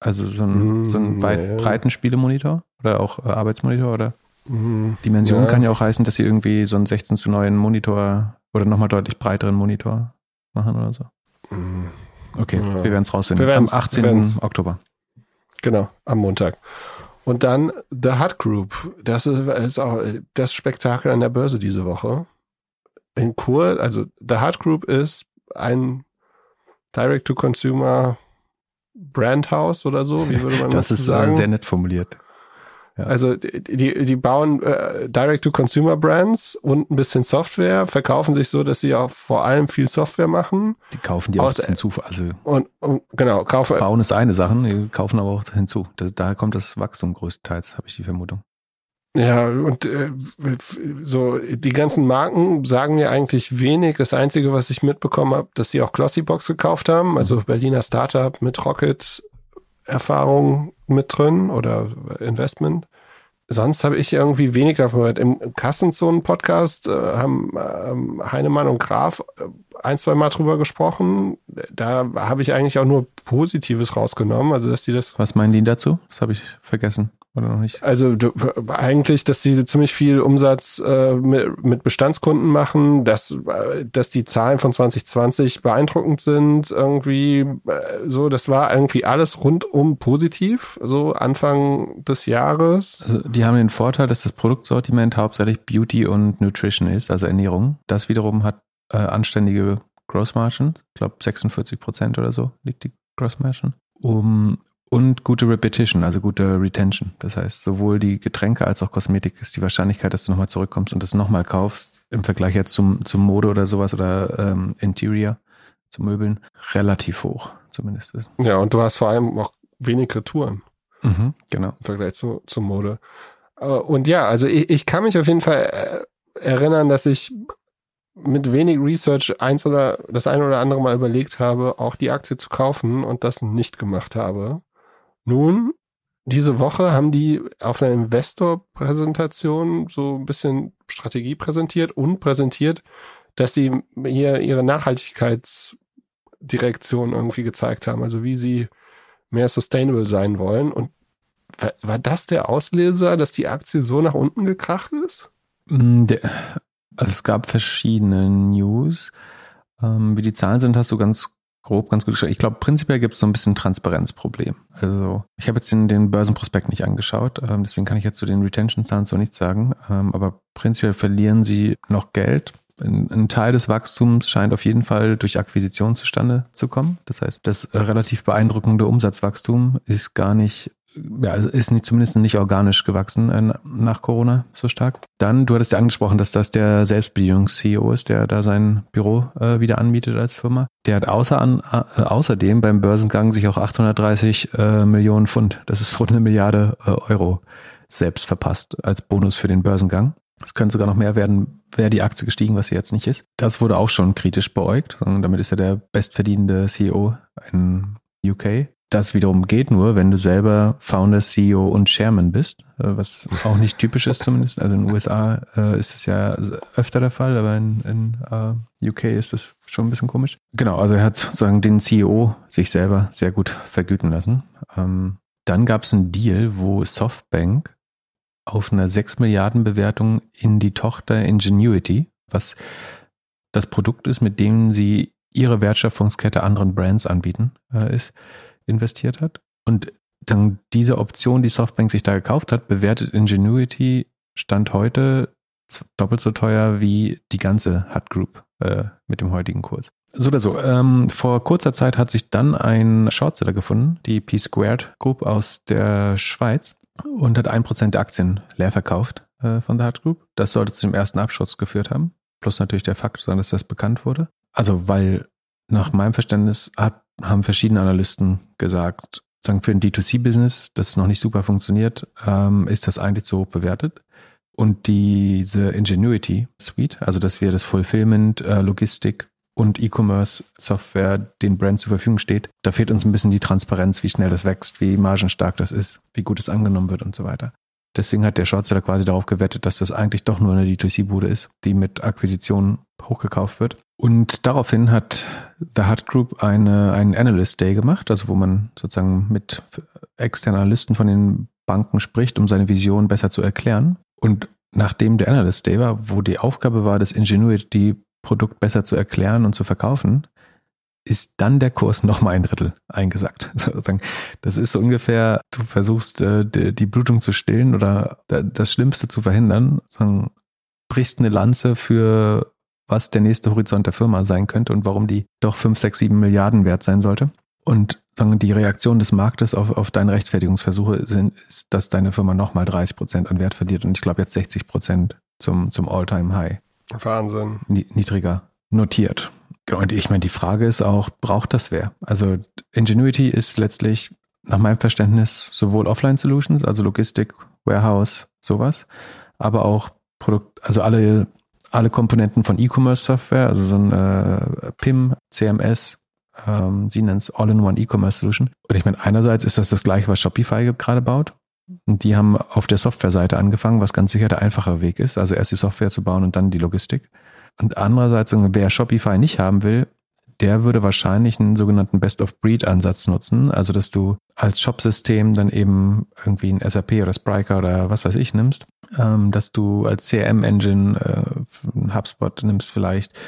Also so einen, Mm, so einen weit nee. breiten Spielemonitor oder auch äh, Arbeitsmonitor oder Mhm. Dimension Ja. kann ja auch heißen, dass sie irgendwie so einen 16 zu 9 Monitor oder nochmal deutlich breiteren Monitor machen oder so. Mhm. Okay, Ja. wir werden es rausfinden. Wir Am 18. wir werden's. Oktober. Genau, am Montag. Und dann The Hut Group. Das ist, ist auch das Spektakel an der Börse diese Woche. In Kur, also The Hut Group ist ein Direct-to-Consumer Brandhouse oder so, wie würde man das, Das ist äh, sagen? sehr nett formuliert. Ja. Also die, die, bauen äh, Direct-to-Consumer-Brands und ein bisschen Software, verkaufen sich so, dass sie auch vor allem viel Software machen Die kaufen die auch Aus- hinzu. Also und, und genau, kaufen, bauen ist eine Sache, die kaufen aber auch hinzu. Da, daher kommt das Wachstum größtenteils, habe ich die Vermutung. Ja, und äh, so die ganzen Marken sagen mir eigentlich wenig. Das Einzige, was ich mitbekommen habe, dass sie auch Glossybox gekauft haben, also Berliner Startup mit Rocket-Erfahrung mit drin oder Investment. Sonst habe ich irgendwie weniger gehört. Im Kassenzonen-Podcast äh, haben ähm, Heinemann und Graf äh, ein, zwei Mal drüber gesprochen. Da habe ich eigentlich auch nur Positives rausgenommen. Also, dass die das Was meinen die dazu? Das habe ich vergessen oder noch nicht. also du, eigentlich, dass sie ziemlich viel Umsatz äh, mit, mit Bestandskunden machen, dass, äh, dass die Zahlen von 2020 beeindruckend sind, irgendwie äh, so, das war irgendwie alles rundum positiv, so Anfang des Jahres. Also die haben den Vorteil, dass das Produktsortiment hauptsächlich Beauty und Nutrition ist, also Ernährung. Das wiederum hat äh, anständige Gross Margin. Ich glaube 46 Prozent oder so liegt die Gross Margin. Um, und gute Repetition, also gute Retention. Das heißt, sowohl die Getränke als auch Kosmetik ist die Wahrscheinlichkeit, dass du nochmal zurückkommst und das nochmal kaufst, im Vergleich jetzt zum, zum Mode oder sowas oder ähm, Interior, zu Möbeln relativ hoch, zumindest ist. Ja, und du hast vor allem auch wenig Retouren. Mhm, genau. Im Vergleich zu, zu Mode. Äh, und ja, also ich, ich kann mich auf jeden Fall äh, erinnern, dass ich mit wenig Research eins oder das eine oder andere Mal überlegt habe, auch die Aktie zu kaufen und das nicht gemacht habe. Nun, diese Woche haben die auf einer Investor-Präsentation so ein bisschen Strategie präsentiert und präsentiert, dass sie hier ihre Nachhaltigkeitsdirektion irgendwie gezeigt haben, also wie sie mehr sustainable sein wollen. Und war das der Auslöser, dass die Aktie so nach unten gekracht ist? Mm, also es gab verschiedene News. Ähm, wie die Zahlen sind, hast du ganz grob ganz gut geschaut. Ich glaube, prinzipiell gibt es so ein bisschen Transparenzproblem. Also ich habe jetzt den, den Börsenprospekt nicht angeschaut, ähm, deswegen kann ich jetzt zu den Retention-Zahlen so nichts sagen. Ähm, aber prinzipiell verlieren sie noch Geld. Ein, ein, Teil des Wachstums scheint auf jeden Fall durch Akquisition zustande zu kommen. Das heißt, das relativ beeindruckende Umsatzwachstum ist gar nicht ja, ist nicht, zumindest nicht organisch gewachsen äh, nach Corona so stark. Dann, du hattest ja angesprochen, dass das der Selbstbedienungs-CEO ist, der da sein Büro äh, wieder anbietet als Firma. Der hat außer an, äh, außerdem beim Börsengang sich auch 830 äh, Millionen Pfund, das ist rund eine Milliarde äh, Euro, selbst verpasst als Bonus für den Börsengang. Es könnte sogar noch mehr werden, wäre die Aktie gestiegen, was sie jetzt nicht ist. Das wurde auch schon kritisch beäugt. Damit ist er der bestverdienende CEO in UK. Das wiederum geht nur, wenn du selber Founder, CEO und Chairman bist, äh, was auch nicht typisch ist zumindest. Also in den USA äh, ist es ja öfter der Fall, aber in, in uh, UK ist es schon ein bisschen komisch. Genau, also er hat sozusagen den CEO sich selber sehr gut vergüten lassen. Ähm, dann gab es einen Deal, wo Softbank auf einer 6 Milliarden Bewertung in die Tochter Ingenuity, was das Produkt ist, mit dem sie ihre Wertschöpfungskette anderen Brands anbieten, äh, ist investiert hat. Und dann diese Option, die Softbank sich da gekauft hat, bewertet Ingenuity Stand heute doppelt so teuer wie die ganze Hut Group äh, mit dem heutigen Kurs. So oder so. Ähm, vor kurzer Zeit hat sich dann ein Shortseller gefunden, die P-Squared Group aus der Schweiz und hat ein Prozent der Aktien leer verkauft äh, von der Hut Group. Das sollte zu dem ersten Abschutz geführt haben. Plus natürlich der Fakt, dass das bekannt wurde. Also weil nach meinem Verständnis hat haben verschiedene Analysten gesagt, sagen für ein D2C-Business, das noch nicht super funktioniert, ähm, ist das eigentlich zu hoch bewertet. Und diese Ingenuity Suite, also dass wir das Fulfillment, äh, Logistik und E-Commerce-Software den Brands zur Verfügung steht, da fehlt uns ein bisschen die Transparenz, wie schnell das wächst, wie margenstark das ist, wie gut es angenommen wird und so weiter. Deswegen hat der Shortseller quasi darauf gewettet, dass das eigentlich doch nur eine D2C-Bude ist, die mit Akquisitionen hochgekauft wird. Und daraufhin hat The Hut Group eine, einen Analyst Day gemacht, also wo man sozusagen mit externen Analysten von den Banken spricht, um seine Vision besser zu erklären. Und nachdem der Analyst Day war, wo die Aufgabe war, das Ingenuity-Produkt besser zu erklären und zu verkaufen, ist dann der Kurs nochmal ein Drittel eingesackt. Sozusagen. Das ist so ungefähr, du versuchst äh, die Blutung zu stillen oder das Schlimmste zu verhindern, brichst eine Lanze für was der nächste Horizont der Firma sein könnte und warum die doch 5, 6, 7 Milliarden wert sein sollte. Und sagen, die Reaktion des Marktes auf, auf deine Rechtfertigungsversuche sind, ist, dass deine Firma nochmal 30 Prozent an Wert verliert und ich glaube jetzt 60 Prozent zum, zum All-Time-High. Wahnsinn. Niedriger notiert. Genau, und ich meine, die Frage ist auch, braucht das wer? Also Ingenuity ist letztlich nach meinem Verständnis sowohl Offline-Solutions, also Logistik, Warehouse, sowas, aber auch Produkt, also alle alle Komponenten von E-Commerce-Software, also so ein äh, PIM, CMS, ähm, sie nennen es All-in-One E-Commerce Solution. Und ich meine, einerseits ist das das gleiche, was Shopify gerade baut. Und die haben auf der Software-Seite angefangen, was ganz sicher der einfache Weg ist. Also erst die Software zu bauen und dann die Logistik. Und andererseits, wer Shopify nicht haben will, der würde wahrscheinlich einen sogenannten Best-of-Breed-Ansatz nutzen. Also, dass du als Shop-System dann eben irgendwie ein SAP oder Spryker oder was weiß ich nimmst, ähm, dass du als CRM-Engine äh, HubSpot nimmst vielleicht,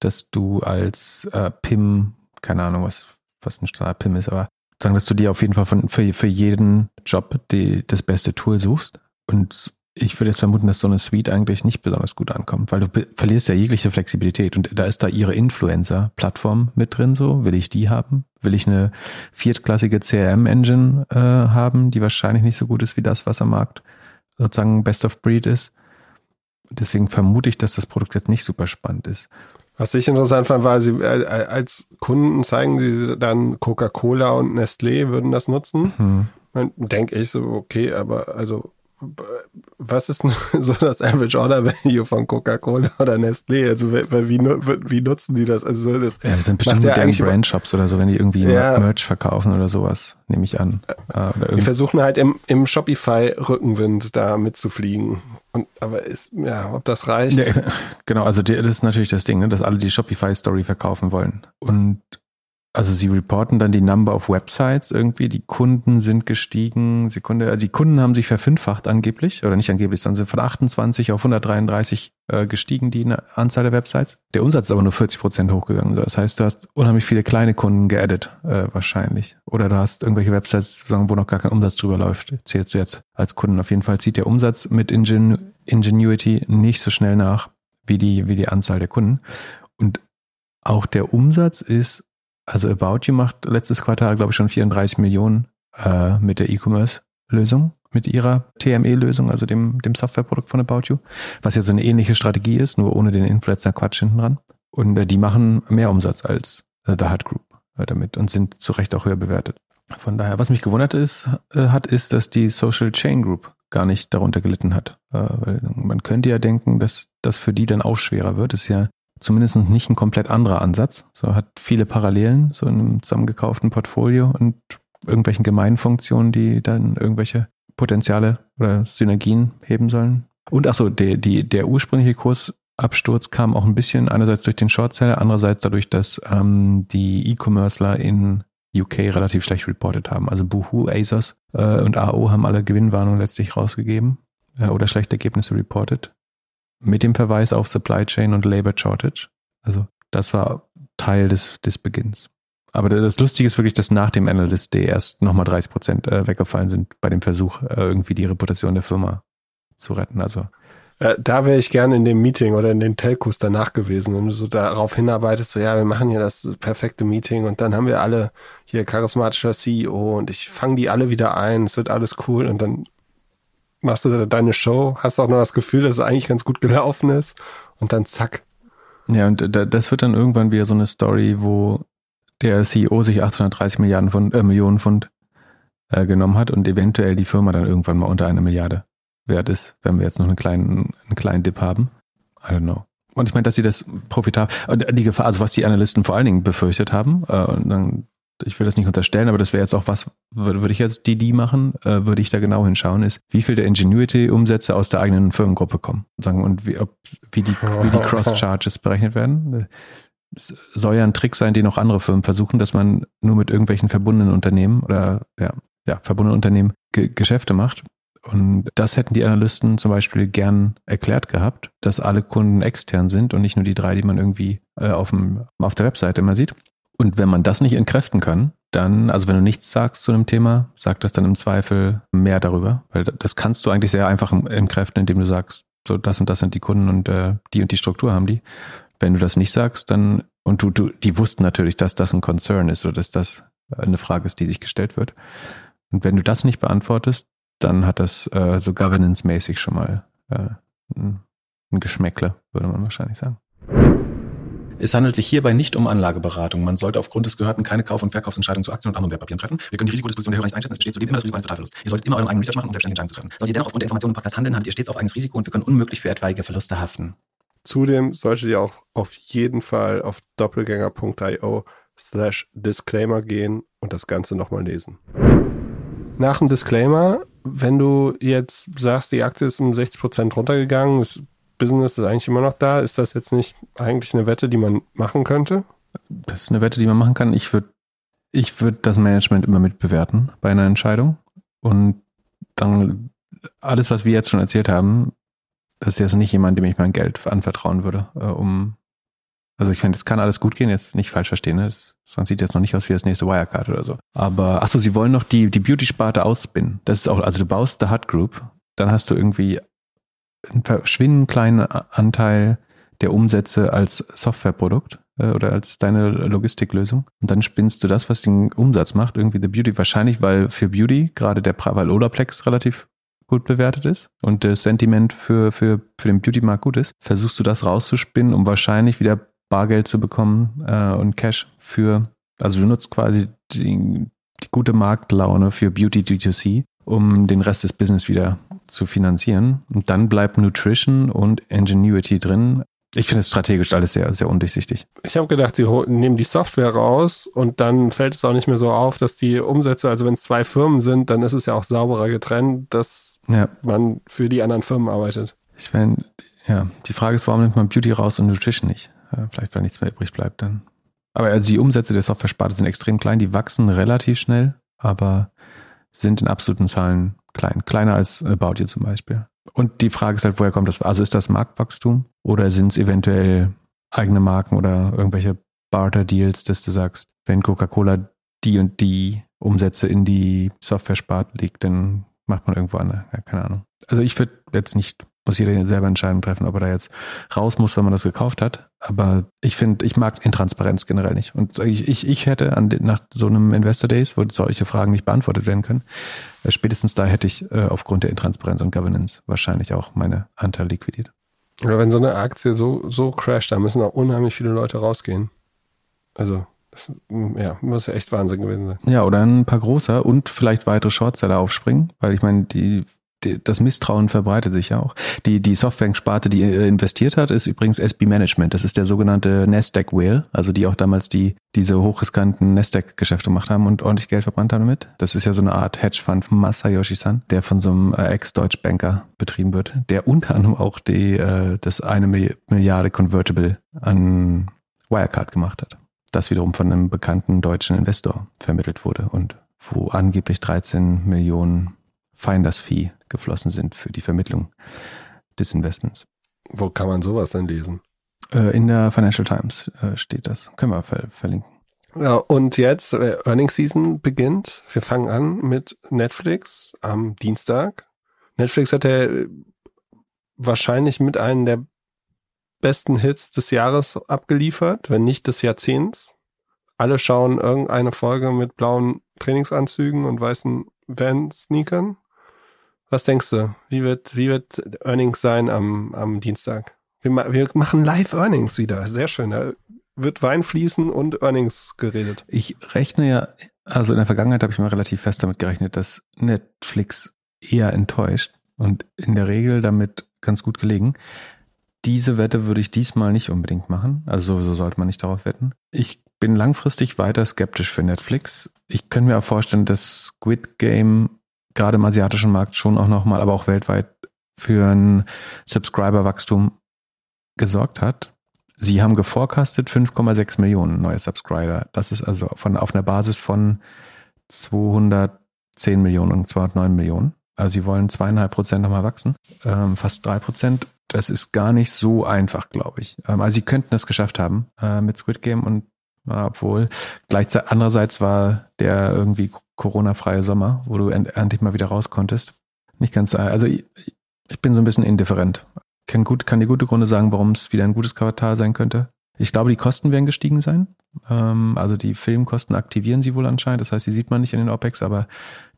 dass du als äh, PIM, keine Ahnung, was, was ein Standard-PIM ist, aber sagen, dass du dir auf jeden Fall von, für, für jeden Job die, das beste Tool suchst. Und ich würde jetzt vermuten, dass so eine Suite eigentlich nicht besonders gut ankommt, weil du verlierst ja jegliche Flexibilität und da ist da ihre Influencer-Plattform mit drin so. Will ich die haben? Will ich eine viertklassige CRM-Engine äh, haben, die wahrscheinlich nicht so gut ist wie das, was am Markt sozusagen Best of Breed ist? Deswegen vermute ich, dass das Produkt jetzt nicht super spannend ist. Was ich interessant fand, war, sie äh, äh als Kunden zeigen sie dann Coca-Cola und Nestlé würden das nutzen. Mhm. Dann denke ich so, okay, aber also was ist so das Average Order Value von Coca-Cola oder Nestlé? Also wie, wie, nutzen die das? Also das, ja, das sind bestimmt moderne Brandshops oder so, wenn die irgendwie ja, Merch verkaufen oder sowas, nehme ich an. Äh, die versuchen halt im, im Shopify-Rückenwind da mitzufliegen. Und, aber ist, ja, ob das reicht? Ja, genau, also das ist natürlich das Ding, ne, dass alle die Shopify-Story verkaufen wollen. Und also sie reporten dann die Number of Websites irgendwie, die Kunden sind gestiegen, Sekunde, also die Kunden haben sich verfünffacht angeblich, oder nicht angeblich, sondern sind von 28 auf 133 äh, gestiegen, die Anzahl der Websites. Der Umsatz ist aber nur 40 Prozent hochgegangen. Das heißt, du hast unheimlich viele kleine Kunden geaddet, äh, wahrscheinlich. Oder du hast irgendwelche Websites, wo noch gar kein Umsatz drüber läuft, zählst du jetzt als Kunden. Auf jeden Fall zieht der Umsatz mit Ingen Ingenuity nicht so schnell nach wie die, wie die Anzahl der Kunden. Und auch der Umsatz ist also About You macht letztes Quartal, glaube ich, schon 34 Millionen äh, mit der E-Commerce-Lösung, mit ihrer TME-Lösung, also dem, dem Softwareprodukt von About You, was ja so eine ähnliche Strategie ist, nur ohne den Influencer-Quatsch hinten dran. Und äh, die machen mehr Umsatz als äh, The Hut Group äh, damit und sind zu Recht auch höher bewertet. Von daher, was mich gewundert ist, äh, hat, ist, dass die Social Chain Group gar nicht darunter gelitten hat. Äh, weil man könnte ja denken, dass das für die dann auch schwerer wird. Das ist ja zumindest nicht ein komplett anderer Ansatz. So hat viele Parallelen, so in einem zusammengekauften Portfolio und irgendwelchen Gemeinfunktionen, die dann irgendwelche Potenziale oder Synergien heben sollen. Und achso, der, die, der ursprüngliche Kursabsturz kam auch ein bisschen einerseits durch den Shortseller, andererseits dadurch, dass ähm, die E-Commercer in UK relativ schlecht reported haben. Also Boohoo, ASOS äh, und AO haben alle Gewinnwarnungen letztlich rausgegeben äh, oder schlechte Ergebnisse reported mit dem Verweis auf Supply Chain und Labor Shortage. Also das war Teil des, des Beginns. Aber das Lustige ist wirklich, dass nach dem Analyst Day erst nochmal 30 Prozent äh, weggefallen sind bei dem Versuch, äh, irgendwie die Reputation der Firma zu retten. Also äh, da wäre ich gerne in dem Meeting oder in den Telcos danach gewesen, wenn du so darauf hinarbeitest, so ja, wir machen hier das perfekte Meeting und dann haben wir alle hier charismatischer CEO und ich fange die alle wieder ein, es wird alles cool und dann machst du deine Show, hast auch noch das Gefühl, dass es eigentlich ganz gut gelaufen ist und dann zack. Ja, und das wird dann irgendwann wieder so eine Story, wo der CEO sich 830 Milliarden Pfund, äh, Millionen Pfund äh, genommen hat und eventuell die Firma dann irgendwann mal unter einer Milliarde wert ist, wenn wir jetzt noch einen kleinen, einen kleinen Dip haben. I don't know. Und ich meine, dass sie das profitabel, die Gefahr, also was die Analysten vor allen Dingen befürchtet haben, äh, und dann ich will das nicht unterstellen, aber das wäre jetzt auch was, würde ich jetzt die die machen, äh, würde ich da genau hinschauen, ist, wie viel der Ingenuity-Umsätze aus der eigenen Firmengruppe kommen. Sagen, und wie, ob, wie die, wie die Cross-Charges berechnet werden. Es soll ja ein Trick sein, den auch andere Firmen versuchen, dass man nur mit irgendwelchen verbundenen Unternehmen oder ja, ja verbundenen Unternehmen Ge Geschäfte macht. Und das hätten die Analysten zum Beispiel gern erklärt gehabt, dass alle Kunden extern sind und nicht nur die drei, die man irgendwie äh, auf, dem, auf der Webseite immer sieht. Und wenn man das nicht entkräften kann, dann, also wenn du nichts sagst zu einem Thema, sag das dann im Zweifel mehr darüber, weil das kannst du eigentlich sehr einfach entkräften, indem du sagst, so das und das sind die Kunden und äh, die und die Struktur haben die. Wenn du das nicht sagst, dann und du, du, die wussten natürlich, dass das ein Concern ist oder dass das eine Frage ist, die sich gestellt wird. Und wenn du das nicht beantwortest, dann hat das äh, so governance-mäßig schon mal äh, ein, Geschmäckle, würde man wahrscheinlich sagen. Es handelt sich hierbei nicht um Anlageberatung. Man sollte aufgrund des Gehörten keine Kauf- und Verkaufsentscheidungen zu Aktien und anderen Wertpapieren treffen. Wir können die Risikodisposition der Hörer nicht einschätzen. Es besteht zudem immer das Risiko eines Totalverlusts. Ihr solltet immer euren eigenen Research machen, um selbstständige Entscheidungen zu treffen. Solltet ihr dennoch aufgrund der Informationen im Podcast handeln, habt ihr stets auf eigenes Risiko und wir können unmöglich für etwaige Verluste haften. Zudem solltet ihr auch auf jeden Fall auf doppelgänger.io slash Disclaimer gehen und das Ganze nochmal lesen. Nach dem Disclaimer, wenn du jetzt sagst, die Aktie ist um 60% runtergegangen, ist Business ist eigentlich immer noch da. Ist das jetzt nicht eigentlich eine Wette, die man machen könnte? Das ist eine Wette, die man machen kann. Ich würde ich würd das Management immer mitbewerten bei einer Entscheidung. Und dann alles, was wir jetzt schon erzählt haben, das ist jetzt nicht jemand, dem ich mein Geld anvertrauen würde, äh, um also ich meine, das kann alles gut gehen, jetzt nicht falsch verstehen, ne? das, sonst sieht jetzt noch nicht aus wie das nächste Wirecard oder so. Aber achso, sie wollen noch die, die Beauty-Sparte ausspinnen. Das ist auch, also du baust The Hut Group, dann hast du irgendwie einen verschwindend kleinen Anteil der Umsätze als Softwareprodukt äh, oder als deine Logistiklösung. Und dann spinnst du das, was den Umsatz macht, irgendwie The Beauty. Wahrscheinlich, weil für Beauty gerade der, weil Olaplex relativ gut bewertet ist und das Sentiment für, für, für den Beauty-Markt gut ist, versuchst du das rauszuspinnen, um wahrscheinlich wieder Bargeld zu bekommen äh, und Cash für, also du nutzt quasi die, die gute Marktlaune für Beauty D2C, um den Rest des Business wieder zu finanzieren. Und dann bleibt Nutrition und Ingenuity drin. Ich finde es strategisch alles sehr, sehr undurchsichtig. Ich habe gedacht, sie nehmen die Software raus und dann fällt es auch nicht mehr so auf, dass die Umsätze, also wenn es zwei Firmen sind, dann ist es ja auch sauberer getrennt, dass ja. man für die anderen Firmen arbeitet. Ich meine, ja, die Frage ist, warum nimmt man Beauty raus und Nutrition nicht? Ja, vielleicht, weil nichts mehr übrig bleibt dann. Aber also die Umsätze der Software-Sparte sind extrem klein, die wachsen relativ schnell, aber sind in absoluten Zahlen klein. Kleiner als About You zum Beispiel. Und die Frage ist halt, woher kommt das? Also ist das Marktwachstum oder sind es eventuell eigene Marken oder irgendwelche Barter-Deals, dass du sagst, wenn Coca-Cola die und die Umsätze in die Software-Sparte legt, dann macht man irgendwo eine, ja, keine Ahnung. Also ich würde jetzt nicht muss jeder selber Entscheidungen treffen, ob er da jetzt raus muss, wenn man das gekauft hat. Aber ich finde, ich mag Intransparenz generell nicht. Und ich, ich, ich hätte an den, nach so einem Investor Days, wo solche Fragen nicht beantwortet werden können, äh, spätestens da hätte ich äh, aufgrund der Intransparenz und Governance wahrscheinlich auch meine Anteile liquidiert. Ja, wenn so eine Aktie so, so crasht, da müssen auch unheimlich viele Leute rausgehen. Also, das ja, muss ja echt Wahnsinn gewesen sein. Ja, oder ein paar großer und vielleicht weitere Shortseller aufspringen, weil ich meine, die das Misstrauen verbreitet sich ja auch. Die, die Software-Sparte, die investiert hat, ist übrigens SB Management. Das ist der sogenannte Nasdaq Whale, also die auch damals die, diese hochriskanten Nasdaq-Geschäfte gemacht haben und ordentlich Geld verbrannt haben damit. Das ist ja so eine Art Hedgefund von Masayoshi-san, der von so einem äh, Ex-Deutsch-Banker betrieben wird, der unter anderem auch die, äh, das eine Milliarde Convertible an Wirecard gemacht hat. Das wiederum von einem bekannten deutschen Investor vermittelt wurde und wo angeblich 13 Millionen Finders Fee geflossen sind für die Vermittlung des Investments. Wo kann man sowas denn lesen? Äh, in der Financial Times äh, steht das. Können wir ver verlinken. Ja, und jetzt äh, Earnings Season beginnt. Wir fangen an mit Netflix am Dienstag. Netflix hat ja wahrscheinlich mit einem der besten Hits des Jahres abgeliefert, wenn nicht des Jahrzehnts. Alle schauen irgendeine Folge mit blauen Trainingsanzügen und weißen Van-Sneakern. Was denkst du? Wie wird, wie wird Earnings sein am, am Dienstag? Wir, wir machen Live-Earnings wieder. Sehr schön. Da wird Wein fließen und Earnings geredet. Ich rechne ja, also in der Vergangenheit habe ich mal relativ fest damit gerechnet, dass Netflix eher enttäuscht und in der Regel damit ganz gut gelegen. Diese Wette würde ich diesmal nicht unbedingt machen. Also sowieso sollte man nicht darauf wetten. Ich bin langfristig weiter skeptisch für Netflix. Ich könnte mir auch vorstellen, dass Squid Game gerade im asiatischen Markt schon auch nochmal, aber auch weltweit für ein Subscriber-Wachstum gesorgt hat. Sie haben geforecastet 5,6 Millionen neue Subscriber. Das ist also von, auf einer Basis von 210 Millionen und 209 Millionen. Also sie wollen zweieinhalb Prozent nochmal wachsen, ähm, fast drei Prozent. Das ist gar nicht so einfach, glaube ich. Ähm, also sie könnten es geschafft haben äh, mit Squid Game und obwohl gleichzeitig andererseits war der irgendwie Corona-freie Sommer, wo du endlich mal wieder raus konntest. Nicht ganz, also ich, ich bin so ein bisschen indifferent. Kann, gut, kann dir gute Gründe sagen, warum es wieder ein gutes Quartal sein könnte. Ich glaube, die Kosten werden gestiegen sein. Ähm, also die Filmkosten aktivieren sie wohl anscheinend. Das heißt, die sieht man nicht in den OPEX, aber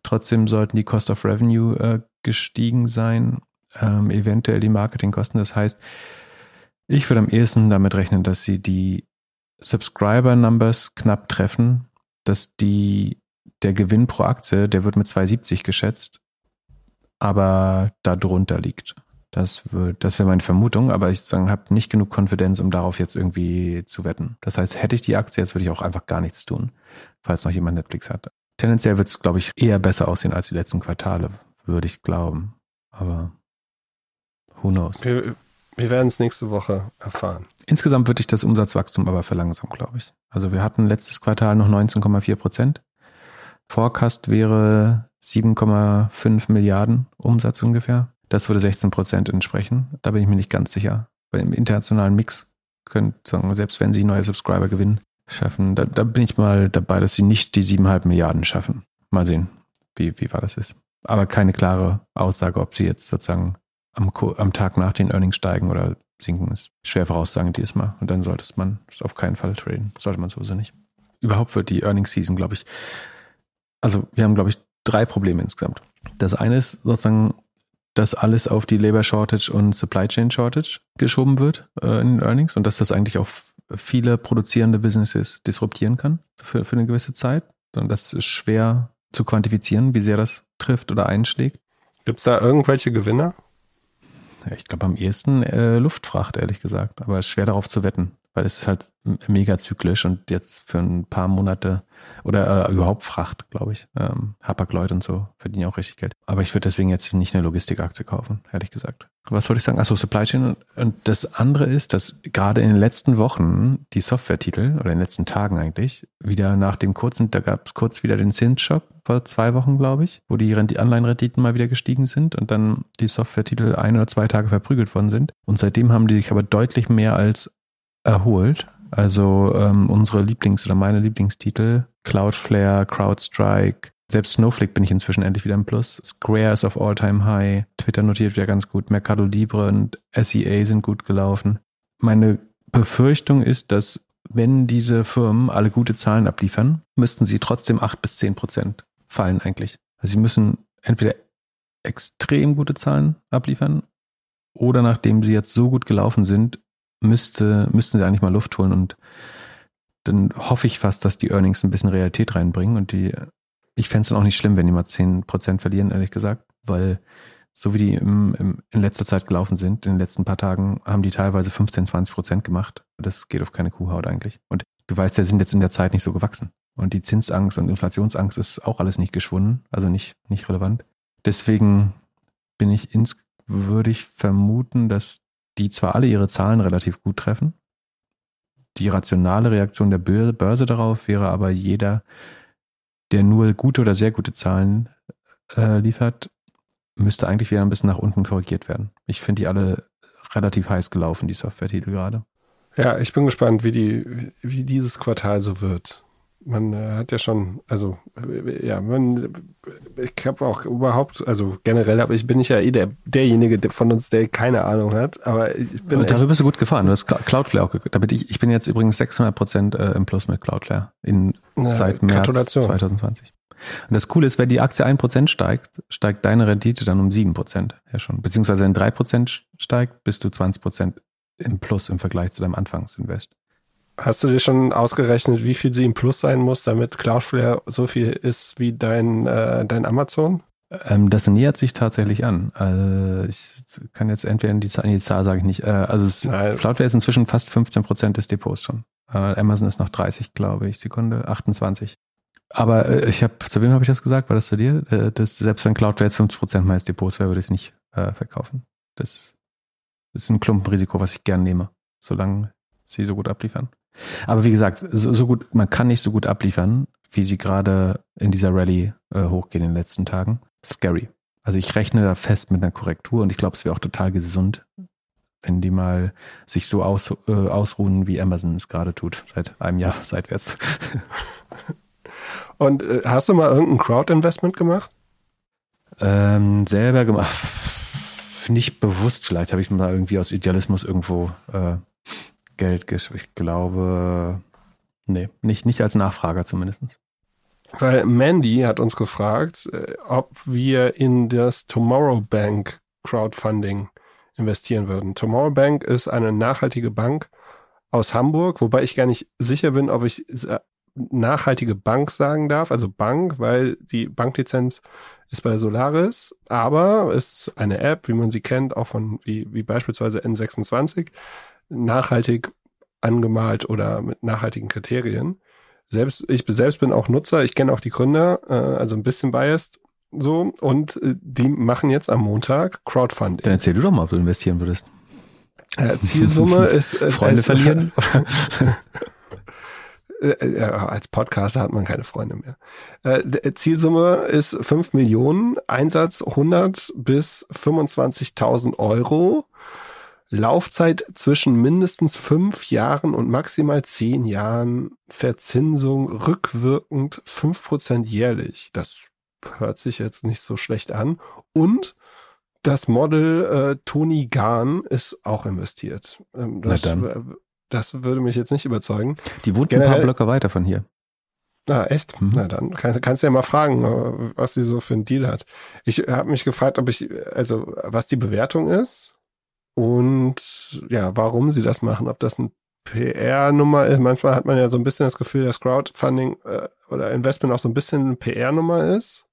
trotzdem sollten die Cost of Revenue äh, gestiegen sein. Ähm, eventuell die Marketingkosten. Das heißt, ich würde am ehesten damit rechnen, dass sie die Subscriber Numbers knapp treffen, dass die, der Gewinn pro Aktie, der wird mit 2,70 geschätzt, aber da drunter liegt. Das, wird, das wäre meine Vermutung, aber ich habe nicht genug Konfidenz, um darauf jetzt irgendwie zu wetten. Das heißt, hätte ich die Aktie, jetzt würde ich auch einfach gar nichts tun, falls noch jemand Netflix hat. Tendenziell wird es, glaube ich, eher besser aussehen als die letzten Quartale, würde ich glauben. Aber who knows? Wir, wir werden es nächste Woche erfahren. Insgesamt wird sich das Umsatzwachstum aber verlangsamen, glaube ich. Also wir hatten letztes Quartal noch 19,4 Prozent. Forecast wäre 7,5 Milliarden Umsatz ungefähr. Das würde 16 Prozent entsprechen. Da bin ich mir nicht ganz sicher. Weil im internationalen Mix können, sagen, selbst wenn sie neue Subscriber gewinnen, schaffen, da, da bin ich mal dabei, dass sie nicht die 7,5 Milliarden schaffen. Mal sehen, wie, wie war das ist. Aber keine klare Aussage, ob sie jetzt sozusagen am, am Tag nach den Earnings steigen oder sinken, ist schwer voraussagen dieses Mal. Und dann sollte man es auf keinen Fall traden. Sollte man sowieso nicht. Überhaupt wird die Earnings Season, glaube ich, also wir haben, glaube ich, drei Probleme insgesamt. Das eine ist sozusagen, dass alles auf die Labor Shortage und Supply Chain Shortage geschoben wird äh, in den Earnings und dass das eigentlich auch viele produzierende Businesses disruptieren kann für, für eine gewisse Zeit. Und das ist schwer zu quantifizieren, wie sehr das trifft oder einschlägt. Gibt es da irgendwelche Gewinner? Ich glaube am ehesten äh, Luftfracht, ehrlich gesagt. Aber es ist schwer darauf zu wetten, weil es ist halt mega zyklisch und jetzt für ein paar Monate oder äh, überhaupt Fracht, glaube ich. Ähm, Hapag-Lloyd und so verdienen auch richtig Geld. Aber ich würde deswegen jetzt nicht eine Logistikaktie kaufen, ehrlich gesagt. Was wollte ich sagen? Achso, Supply Chain. Und das andere ist, dass gerade in den letzten Wochen die Software-Titel oder in den letzten Tagen eigentlich wieder nach dem kurzen, da gab es kurz wieder den Zinsschock vor zwei Wochen, glaube ich, wo die Anleihenrenditen mal wieder gestiegen sind und dann die Software-Titel ein oder zwei Tage verprügelt worden sind. Und seitdem haben die sich aber deutlich mehr als erholt. Also ähm, unsere Lieblings- oder meine Lieblingstitel, Cloudflare, CrowdStrike, selbst Snowflake bin ich inzwischen endlich wieder im Plus. Square ist auf All-Time High. Twitter notiert wieder ganz gut. Mercado Libre und SEA sind gut gelaufen. Meine Befürchtung ist, dass wenn diese Firmen alle gute Zahlen abliefern, müssten sie trotzdem acht bis zehn Prozent fallen eigentlich. Also sie müssen entweder extrem gute Zahlen abliefern oder nachdem sie jetzt so gut gelaufen sind, müsste, müssten sie eigentlich mal Luft holen und dann hoffe ich fast, dass die Earnings ein bisschen Realität reinbringen und die, ich fände es dann auch nicht schlimm, wenn die mal 10% verlieren, ehrlich gesagt, weil so wie die im, im, in letzter Zeit gelaufen sind, in den letzten paar Tagen, haben die teilweise 15, 20 Prozent gemacht. Das geht auf keine Kuhhaut eigentlich. Und du weißt, die sind jetzt in der Zeit nicht so gewachsen. Und die Zinsangst und Inflationsangst ist auch alles nicht geschwunden, also nicht, nicht relevant. Deswegen bin ich ins, würde ich vermuten, dass die zwar alle ihre Zahlen relativ gut treffen. Die rationale Reaktion der Börse darauf wäre aber jeder, der nur gute oder sehr gute Zahlen äh, liefert, müsste eigentlich wieder ein bisschen nach unten korrigiert werden. Ich finde die alle relativ heiß gelaufen, die Software-Titel gerade. Ja, ich bin gespannt, wie die, wie dieses Quartal so wird man äh, hat ja schon, also äh, ja, man, ich habe auch überhaupt, also generell, aber ich bin nicht ja eh der, derjenige von uns, der keine Ahnung hat, aber ich bin. Und dafür bist du gut gefahren. Du hast Cloudflare auch, damit ich, ich bin jetzt übrigens 600 Prozent äh, im Plus mit Cloudflare in, ja, seit März 2020. Und das Coole ist, wenn die Aktie 1% steigt, steigt deine Rendite dann um 7% ja schon. Beziehungsweise wenn 3% steigt, bist du 20% im Plus im Vergleich zu deinem Anfangsinvest. Hast du dir schon ausgerechnet, wie viel sie im Plus sein muss, damit Cloudflare so viel ist wie dein, äh, dein Amazon? Ähm, das nähert sich tatsächlich an. Also ich kann jetzt entweder in die Zahl, in die Zahl sage ich nicht. Äh, also es, Cloudflare ist inzwischen fast 15 Prozent des Depots schon. Äh, Amazon ist noch 30, glaube ich, Sekunde, 28. Aber äh, ich habe, zu wem habe ich das gesagt? War das zu dir? Äh, das, selbst wenn Cloudflare jetzt 50 Prozent meines Depots wäre, würde ich es nicht äh, verkaufen. Das, das ist ein Klumpenrisiko, was ich gern nehme, solange sie so gut abliefern. Aber wie gesagt, so, so, gut, man kann nicht so gut abliefern, wie sie gerade in dieser Rallye äh, hochgehen in den letzten Tagen. Scary. Also ich rechne da fest mit einer Korrektur und ich glaube, es wäre auch total gesund, wenn die mal sich so aus, äh, ausruhen, wie Amazon es gerade tut, seit einem Jahr seitwärts. Und äh, hast du mal irgendein Crowd-Investment gemacht? Ähm, selber gemacht. Nicht bewusst, vielleicht habe ich mal irgendwie aus Idealismus irgendwo äh, Geld, ich glaube, nee, nicht, nicht als Nachfrager zumindest. Weil Mandy hat uns gefragt, äh, ob wir in das Tomorrow Bank Crowdfunding investieren würden. Tomorrow Bank ist eine nachhaltige Bank aus Hamburg, wobei ich gar nicht sicher bin, ob ich nachhaltige Bank sagen darf, also Bank, weil die Banklizenz ist bei Solaris, aber ist eine App, wie man sie kennt, auch von wie, wie beispielsweise N26 nachhaltig angemalt oder mit nachhaltigen Kriterien. Selbst, ich selbst bin auch Nutzer, ich kenne auch die Gründer, äh, also ein bisschen biased so und äh, die machen jetzt am Montag Crowdfunding. Dann erzähl du doch mal, ob du investieren würdest. Äh, Zielsumme ist äh, Freunde verlieren. Äh, als Podcaster hat man keine Freunde mehr. Äh, Zielsumme ist 5 Millionen, Einsatz 100 bis 25.000 Euro. Laufzeit zwischen mindestens fünf Jahren und maximal zehn Jahren, Verzinsung rückwirkend fünf Prozent jährlich. Das hört sich jetzt nicht so schlecht an. Und das Model äh, Tony Gahn ist auch investiert. Ähm, das, das, würde mich jetzt nicht überzeugen. Die wohnt Generell, ein paar Blöcke weiter von hier. Ah, echt? Mhm. Na dann kann, kannst du ja mal fragen, äh, was sie so für einen Deal hat. Ich habe mich gefragt, ob ich, also was die Bewertung ist und ja, warum sie das machen, ob das ein PR-Nummer ist. Manchmal hat man ja so ein bisschen das Gefühl, dass Crowdfunding äh, oder Investment auch so ein bisschen eine PR-Nummer ist.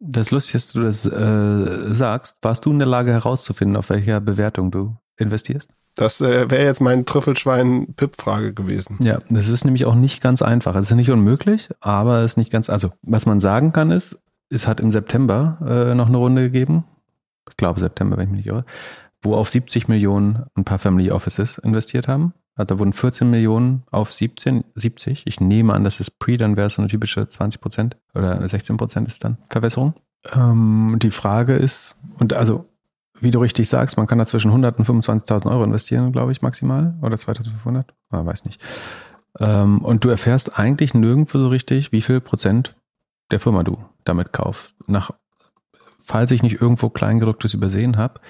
Das Lustige ist, dass du das äh, sagst. Warst du in der Lage herauszufinden, auf welcher Bewertung du investierst? Das äh, wäre jetzt mein Trüffelschwein-Pip-Frage gewesen. Ja, das ist nämlich auch nicht ganz einfach. Es ist nicht unmöglich, aber es ist nicht ganz, also was man sagen kann ist, es hat im September äh, noch eine Runde gegeben. Ich glaube September, wenn ich mich nicht irre, wo auf 70 Millionen ein paar Family Offices investiert haben. Also da wurden 14 Millionen auf 17, 70. Ich nehme an, das ist Pre, dann wäre es so eine typische 20 Prozent oder 16 Prozent ist dann Verwässerung. Ähm, die Frage ist, und also wie du richtig sagst, man kann da zwischen 100 und 25.000 Euro investieren, glaube ich, maximal. Oder 2.500? Ah, weiß nicht. Ähm, und du erfährst eigentlich nirgendwo so richtig, wie viel Prozent der Firma du damit kaufst. Nach, falls ich nicht irgendwo Kleingedrucktes übersehen habe,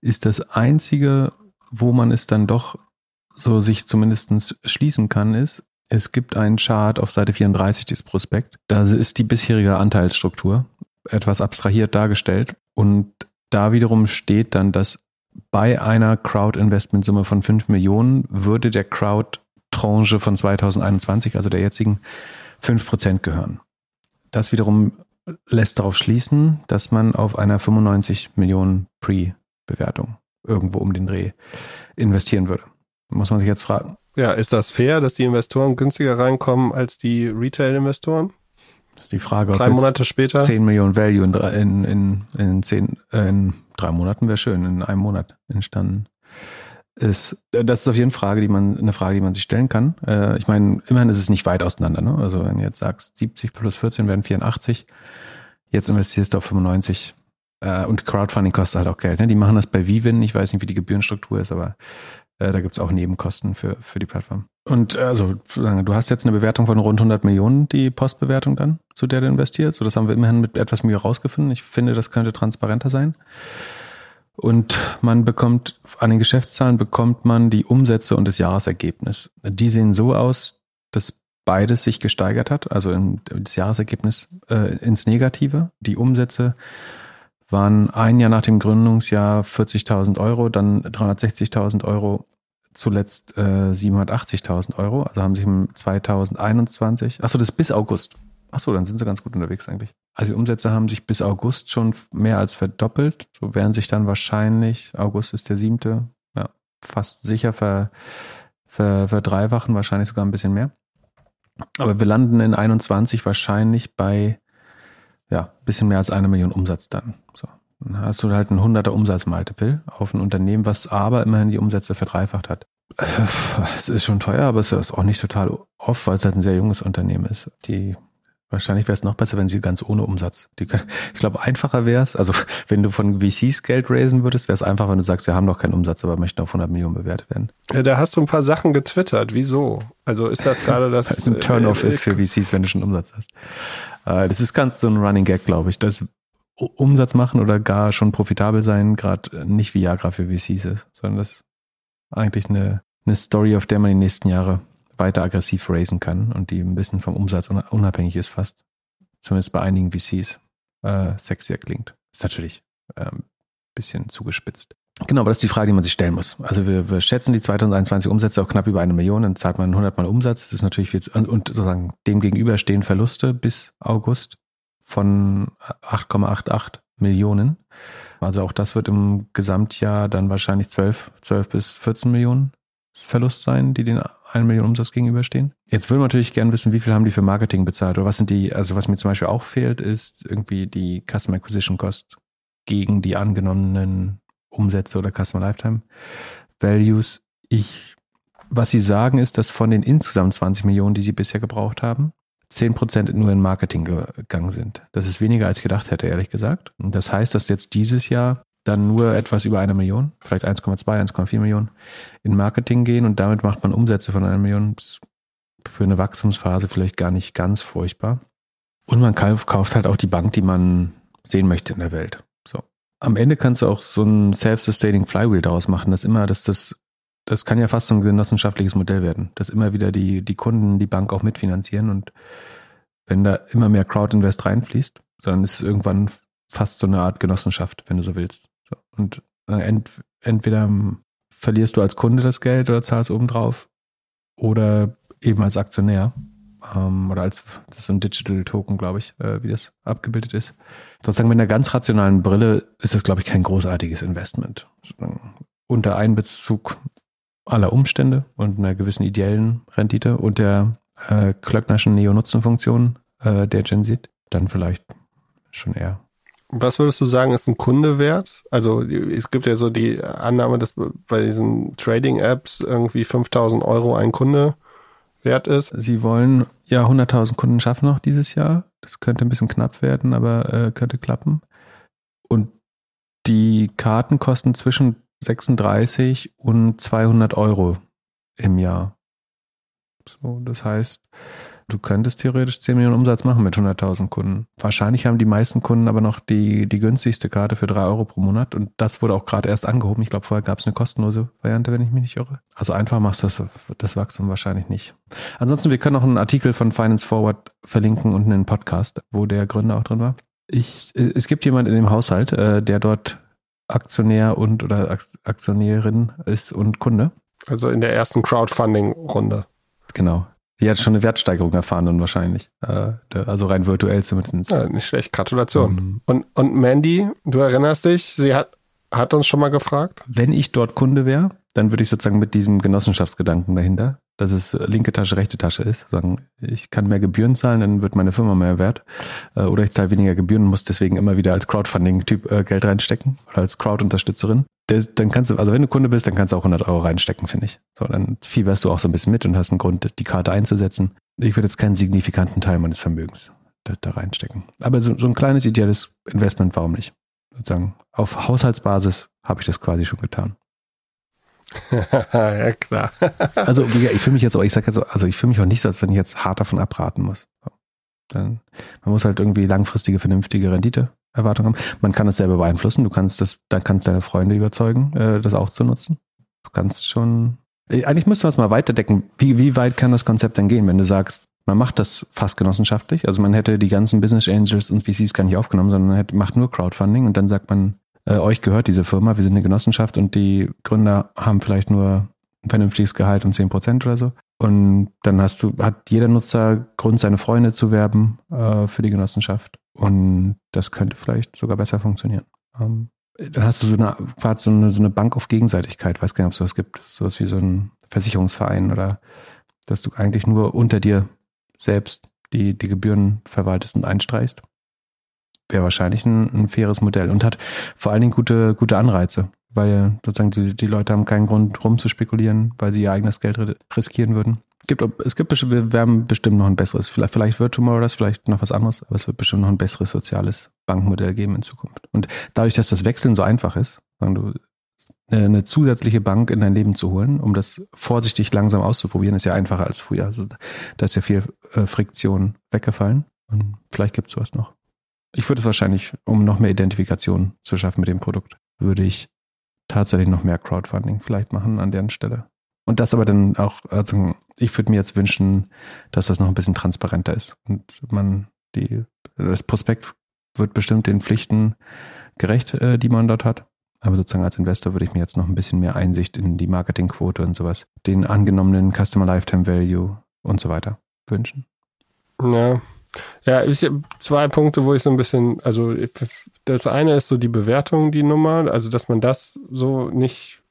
ist das einzige, wo man es dann doch so sich zumindest schließen kann, ist, es gibt einen Chart auf Seite 34 des Prospekt. Da ist die bisherige Anteilsstruktur etwas abstrahiert dargestellt und da wiederum steht dann, dass bei einer Crowd-Investment-Summe von 5 Millionen würde der Crowd-Tranche von 2021, also der jetzigen, 5% gehören. Das wiederum lässt darauf schließen, dass man auf einer 95 Millionen Pre-Bewertung irgendwo um den Dreh investieren würde. Muss man sich jetzt fragen. Ja, ist das fair, dass die Investoren günstiger reinkommen als die Retail-Investoren? Das ist die Frage. Drei Monate später. 10 Millionen Value in, in, in, in, zehn, äh, in drei Monaten wäre schön, in einem Monat entstanden ist. Das ist auf jeden Fall Frage, die man, eine Frage, die man sich stellen kann. Äh, ich meine, immerhin ist es nicht weit auseinander. Ne? Also wenn du jetzt sagst, 70 plus 14 werden 84, jetzt investierst du auf 95. Äh, und Crowdfunding kostet halt auch Geld. Ne? Die machen das bei Vivin. Ich weiß nicht, wie die Gebührenstruktur ist, aber äh, da gibt es auch Nebenkosten für, für die Plattform. Und äh, also, du hast jetzt eine Bewertung von rund 100 Millionen, die Postbewertung dann, zu der du investierst. So, das haben wir immerhin mit etwas Mühe rausgefunden. Ich finde, das könnte transparenter sein. Und man bekommt, an den Geschäftszahlen bekommt man die Umsätze und das Jahresergebnis. Die sehen so aus, dass beides sich gesteigert hat, also das Jahresergebnis äh, ins Negative. Die Umsätze waren ein Jahr nach dem Gründungsjahr 40.000 Euro, dann 360.000 Euro, zuletzt äh, 780.000 Euro. Also haben sich im 2021, achso, das ist bis August. Achso, dann sind sie ganz gut unterwegs eigentlich. Also die Umsätze haben sich bis August schon mehr als verdoppelt. So werden sich dann wahrscheinlich, August ist der siebte, ja, fast sicher ver, ver, verdreifachen, wahrscheinlich sogar ein bisschen mehr. Aber wir landen in 21 wahrscheinlich bei ja, bisschen mehr als eine Million Umsatz dann. So. Dann hast du halt ein 100er Umsatzmultiple auf ein Unternehmen, was aber immerhin die Umsätze verdreifacht hat. Äh, es ist schon teuer, aber es ist auch nicht total oft, weil es halt ein sehr junges Unternehmen ist. Die Wahrscheinlich wäre es noch besser, wenn sie ganz ohne Umsatz. Die, ich glaube, einfacher wäre es, also wenn du von VCs Geld raisen würdest, wäre es einfach, wenn du sagst, wir haben noch keinen Umsatz, aber möchten auf 100 Millionen bewertet werden. Ja, da hast du ein paar Sachen getwittert. Wieso? Also ist das gerade das... Weil ein Turn-off äh, ist für VCs, wenn du schon Umsatz hast. Äh, das ist ganz so ein Running Gag, glaube ich. Das Umsatz machen oder gar schon profitabel sein, gerade nicht wie Viagra für VCs ist, sondern das ist eigentlich eine, eine Story, auf der man die nächsten Jahre weiter aggressiv raisen kann und die ein bisschen vom Umsatz unabhängig ist fast. Zumindest bei einigen VCs äh, sexier klingt. Ist natürlich ein ähm, bisschen zugespitzt. Genau, aber das ist die Frage, die man sich stellen muss. Also wir, wir schätzen die 2021 Umsätze auf knapp über eine Million, dann zahlt man 100 Mal Umsatz. Das ist natürlich viel, und, und sozusagen dem gegenüber stehen Verluste bis August von 8,88 Millionen. Also auch das wird im Gesamtjahr dann wahrscheinlich 12, 12 bis 14 Millionen Verlust sein, die den 1 Million Umsatz gegenüberstehen. Jetzt würde man natürlich gerne wissen, wie viel haben die für Marketing bezahlt oder was sind die, also was mir zum Beispiel auch fehlt, ist irgendwie die Customer Acquisition Cost gegen die angenommenen Umsätze oder Customer Lifetime Values. Ich, was sie sagen, ist, dass von den insgesamt 20 Millionen, die sie bisher gebraucht haben, 10 Prozent nur in Marketing gegangen sind. Das ist weniger als ich gedacht hätte, ehrlich gesagt. Das heißt, dass jetzt dieses Jahr dann nur etwas über eine Million, vielleicht 1,2, 1,4 Millionen in Marketing gehen und damit macht man Umsätze von einer Million für eine Wachstumsphase vielleicht gar nicht ganz furchtbar. Und man kauft halt auch die Bank, die man sehen möchte in der Welt. So. Am Ende kannst du auch so ein self-sustaining Flywheel daraus machen, dass immer, dass das, das kann ja fast so ein genossenschaftliches Modell werden, dass immer wieder die, die Kunden die Bank auch mitfinanzieren und wenn da immer mehr Crowd-Invest reinfließt, dann ist es irgendwann fast so eine Art Genossenschaft, wenn du so willst. Und äh, ent, entweder verlierst du als Kunde das Geld oder zahlst obendrauf oder eben als Aktionär ähm, oder als das ist so ein Digital Token, glaube ich, äh, wie das abgebildet ist. Sozusagen mit einer ganz rationalen Brille ist das, glaube ich, kein großartiges Investment. Sozusagen unter Einbezug aller Umstände und einer gewissen ideellen Rendite und der äh, Klöcknerschen Neo-Nutzen-Funktion äh, der Gen Z, dann vielleicht schon eher. Was würdest du sagen, ist ein Kunde wert? Also es gibt ja so die Annahme, dass bei diesen Trading-Apps irgendwie 5000 Euro ein Kunde wert ist. Sie wollen ja 100.000 Kunden schaffen noch dieses Jahr. Das könnte ein bisschen knapp werden, aber äh, könnte klappen. Und die Karten kosten zwischen 36 und 200 Euro im Jahr. So, das heißt, du könntest theoretisch 10 Millionen Umsatz machen mit 100.000 Kunden. Wahrscheinlich haben die meisten Kunden aber noch die, die günstigste Karte für 3 Euro pro Monat und das wurde auch gerade erst angehoben. Ich glaube, vorher gab es eine kostenlose Variante, wenn ich mich nicht irre. Also einfach machst du das, das Wachstum wahrscheinlich nicht. Ansonsten, wir können noch einen Artikel von Finance Forward verlinken und einen Podcast, wo der Gründer auch drin war. Ich, es gibt jemand in dem Haushalt, äh, der dort Aktionär und oder Aktionärin ist und Kunde. Also in der ersten Crowdfunding-Runde. Genau. Die hat schon eine Wertsteigerung erfahren dann wahrscheinlich. Äh, also rein virtuell zumindest. Ja, nicht schlecht. Gratulation. Um, und, und Mandy, du erinnerst dich, sie hat, hat uns schon mal gefragt? Wenn ich dort Kunde wäre, dann würde ich sozusagen mit diesem Genossenschaftsgedanken dahinter dass es linke Tasche, rechte Tasche ist. Sagen, ich kann mehr Gebühren zahlen, dann wird meine Firma mehr wert. Äh, oder ich zahle weniger Gebühren und muss deswegen immer wieder als Crowdfunding-Typ äh, Geld reinstecken oder als Crowd-Unterstützerin. Dann kannst du, also wenn du Kunde bist, dann kannst du auch 100 Euro reinstecken, finde ich. So, dann fieberst du auch so ein bisschen mit und hast einen Grund, die Karte einzusetzen. Ich würde jetzt keinen signifikanten Teil meines Vermögens da, da reinstecken. Aber so, so ein kleines ideelles Investment, warum nicht? Sozusagen auf Haushaltsbasis habe ich das quasi schon getan. ja, klar. also, ich fühle mich jetzt auch, ich sage jetzt so, also ich fühle mich auch nicht so, als wenn ich jetzt hart davon abraten muss. Dann, man muss halt irgendwie langfristige, vernünftige Renditeerwartungen haben. Man kann es selber beeinflussen. Du kannst das, dann kannst deine Freunde überzeugen, äh, das auch zu nutzen. Du kannst schon, äh, eigentlich müsste man es mal weiterdecken. Wie, wie weit kann das Konzept denn gehen, wenn du sagst, man macht das fast genossenschaftlich. Also man hätte die ganzen Business Angels und VCs gar nicht aufgenommen, sondern man hätte, macht nur Crowdfunding und dann sagt man, äh, euch gehört diese Firma, wir sind eine Genossenschaft und die Gründer haben vielleicht nur ein vernünftiges Gehalt und 10 Prozent oder so. Und dann hast du, hat jeder Nutzer Grund, seine Freunde zu werben äh, für die Genossenschaft. Und das könnte vielleicht sogar besser funktionieren. Ähm, dann hast du so eine, so eine, so eine Bank auf Gegenseitigkeit, weiß gar nicht, ob es sowas gibt. Sowas wie so ein Versicherungsverein oder dass du eigentlich nur unter dir selbst die, die Gebühren verwaltest und einstreichst wäre wahrscheinlich ein, ein, faires Modell und hat vor allen Dingen gute, gute Anreize, weil sozusagen die, die Leute haben keinen Grund rum zu spekulieren, weil sie ihr eigenes Geld riskieren würden. Es gibt, es gibt wir werden bestimmt noch ein besseres, vielleicht, vielleicht wird Tomorrow das, vielleicht noch was anderes, aber es wird bestimmt noch ein besseres soziales Bankmodell geben in Zukunft. Und dadurch, dass das Wechseln so einfach ist, sagen du, eine zusätzliche Bank in dein Leben zu holen, um das vorsichtig langsam auszuprobieren, ist ja einfacher als früher. Also da ist ja viel äh, Friktion weggefallen. Und vielleicht gibt es sowas noch. Ich würde es wahrscheinlich, um noch mehr Identifikation zu schaffen mit dem Produkt, würde ich tatsächlich noch mehr Crowdfunding vielleicht machen an deren Stelle. Und das aber dann auch, also ich würde mir jetzt wünschen, dass das noch ein bisschen transparenter ist und man die, das Prospekt wird bestimmt den Pflichten gerecht, äh, die man dort hat. Aber sozusagen als Investor würde ich mir jetzt noch ein bisschen mehr Einsicht in die Marketingquote und sowas, den angenommenen Customer Lifetime Value und so weiter wünschen. Ja, ja, ich zwei Punkte, wo ich so ein bisschen, also das eine ist so die Bewertung, die Nummer, also dass man das so nicht,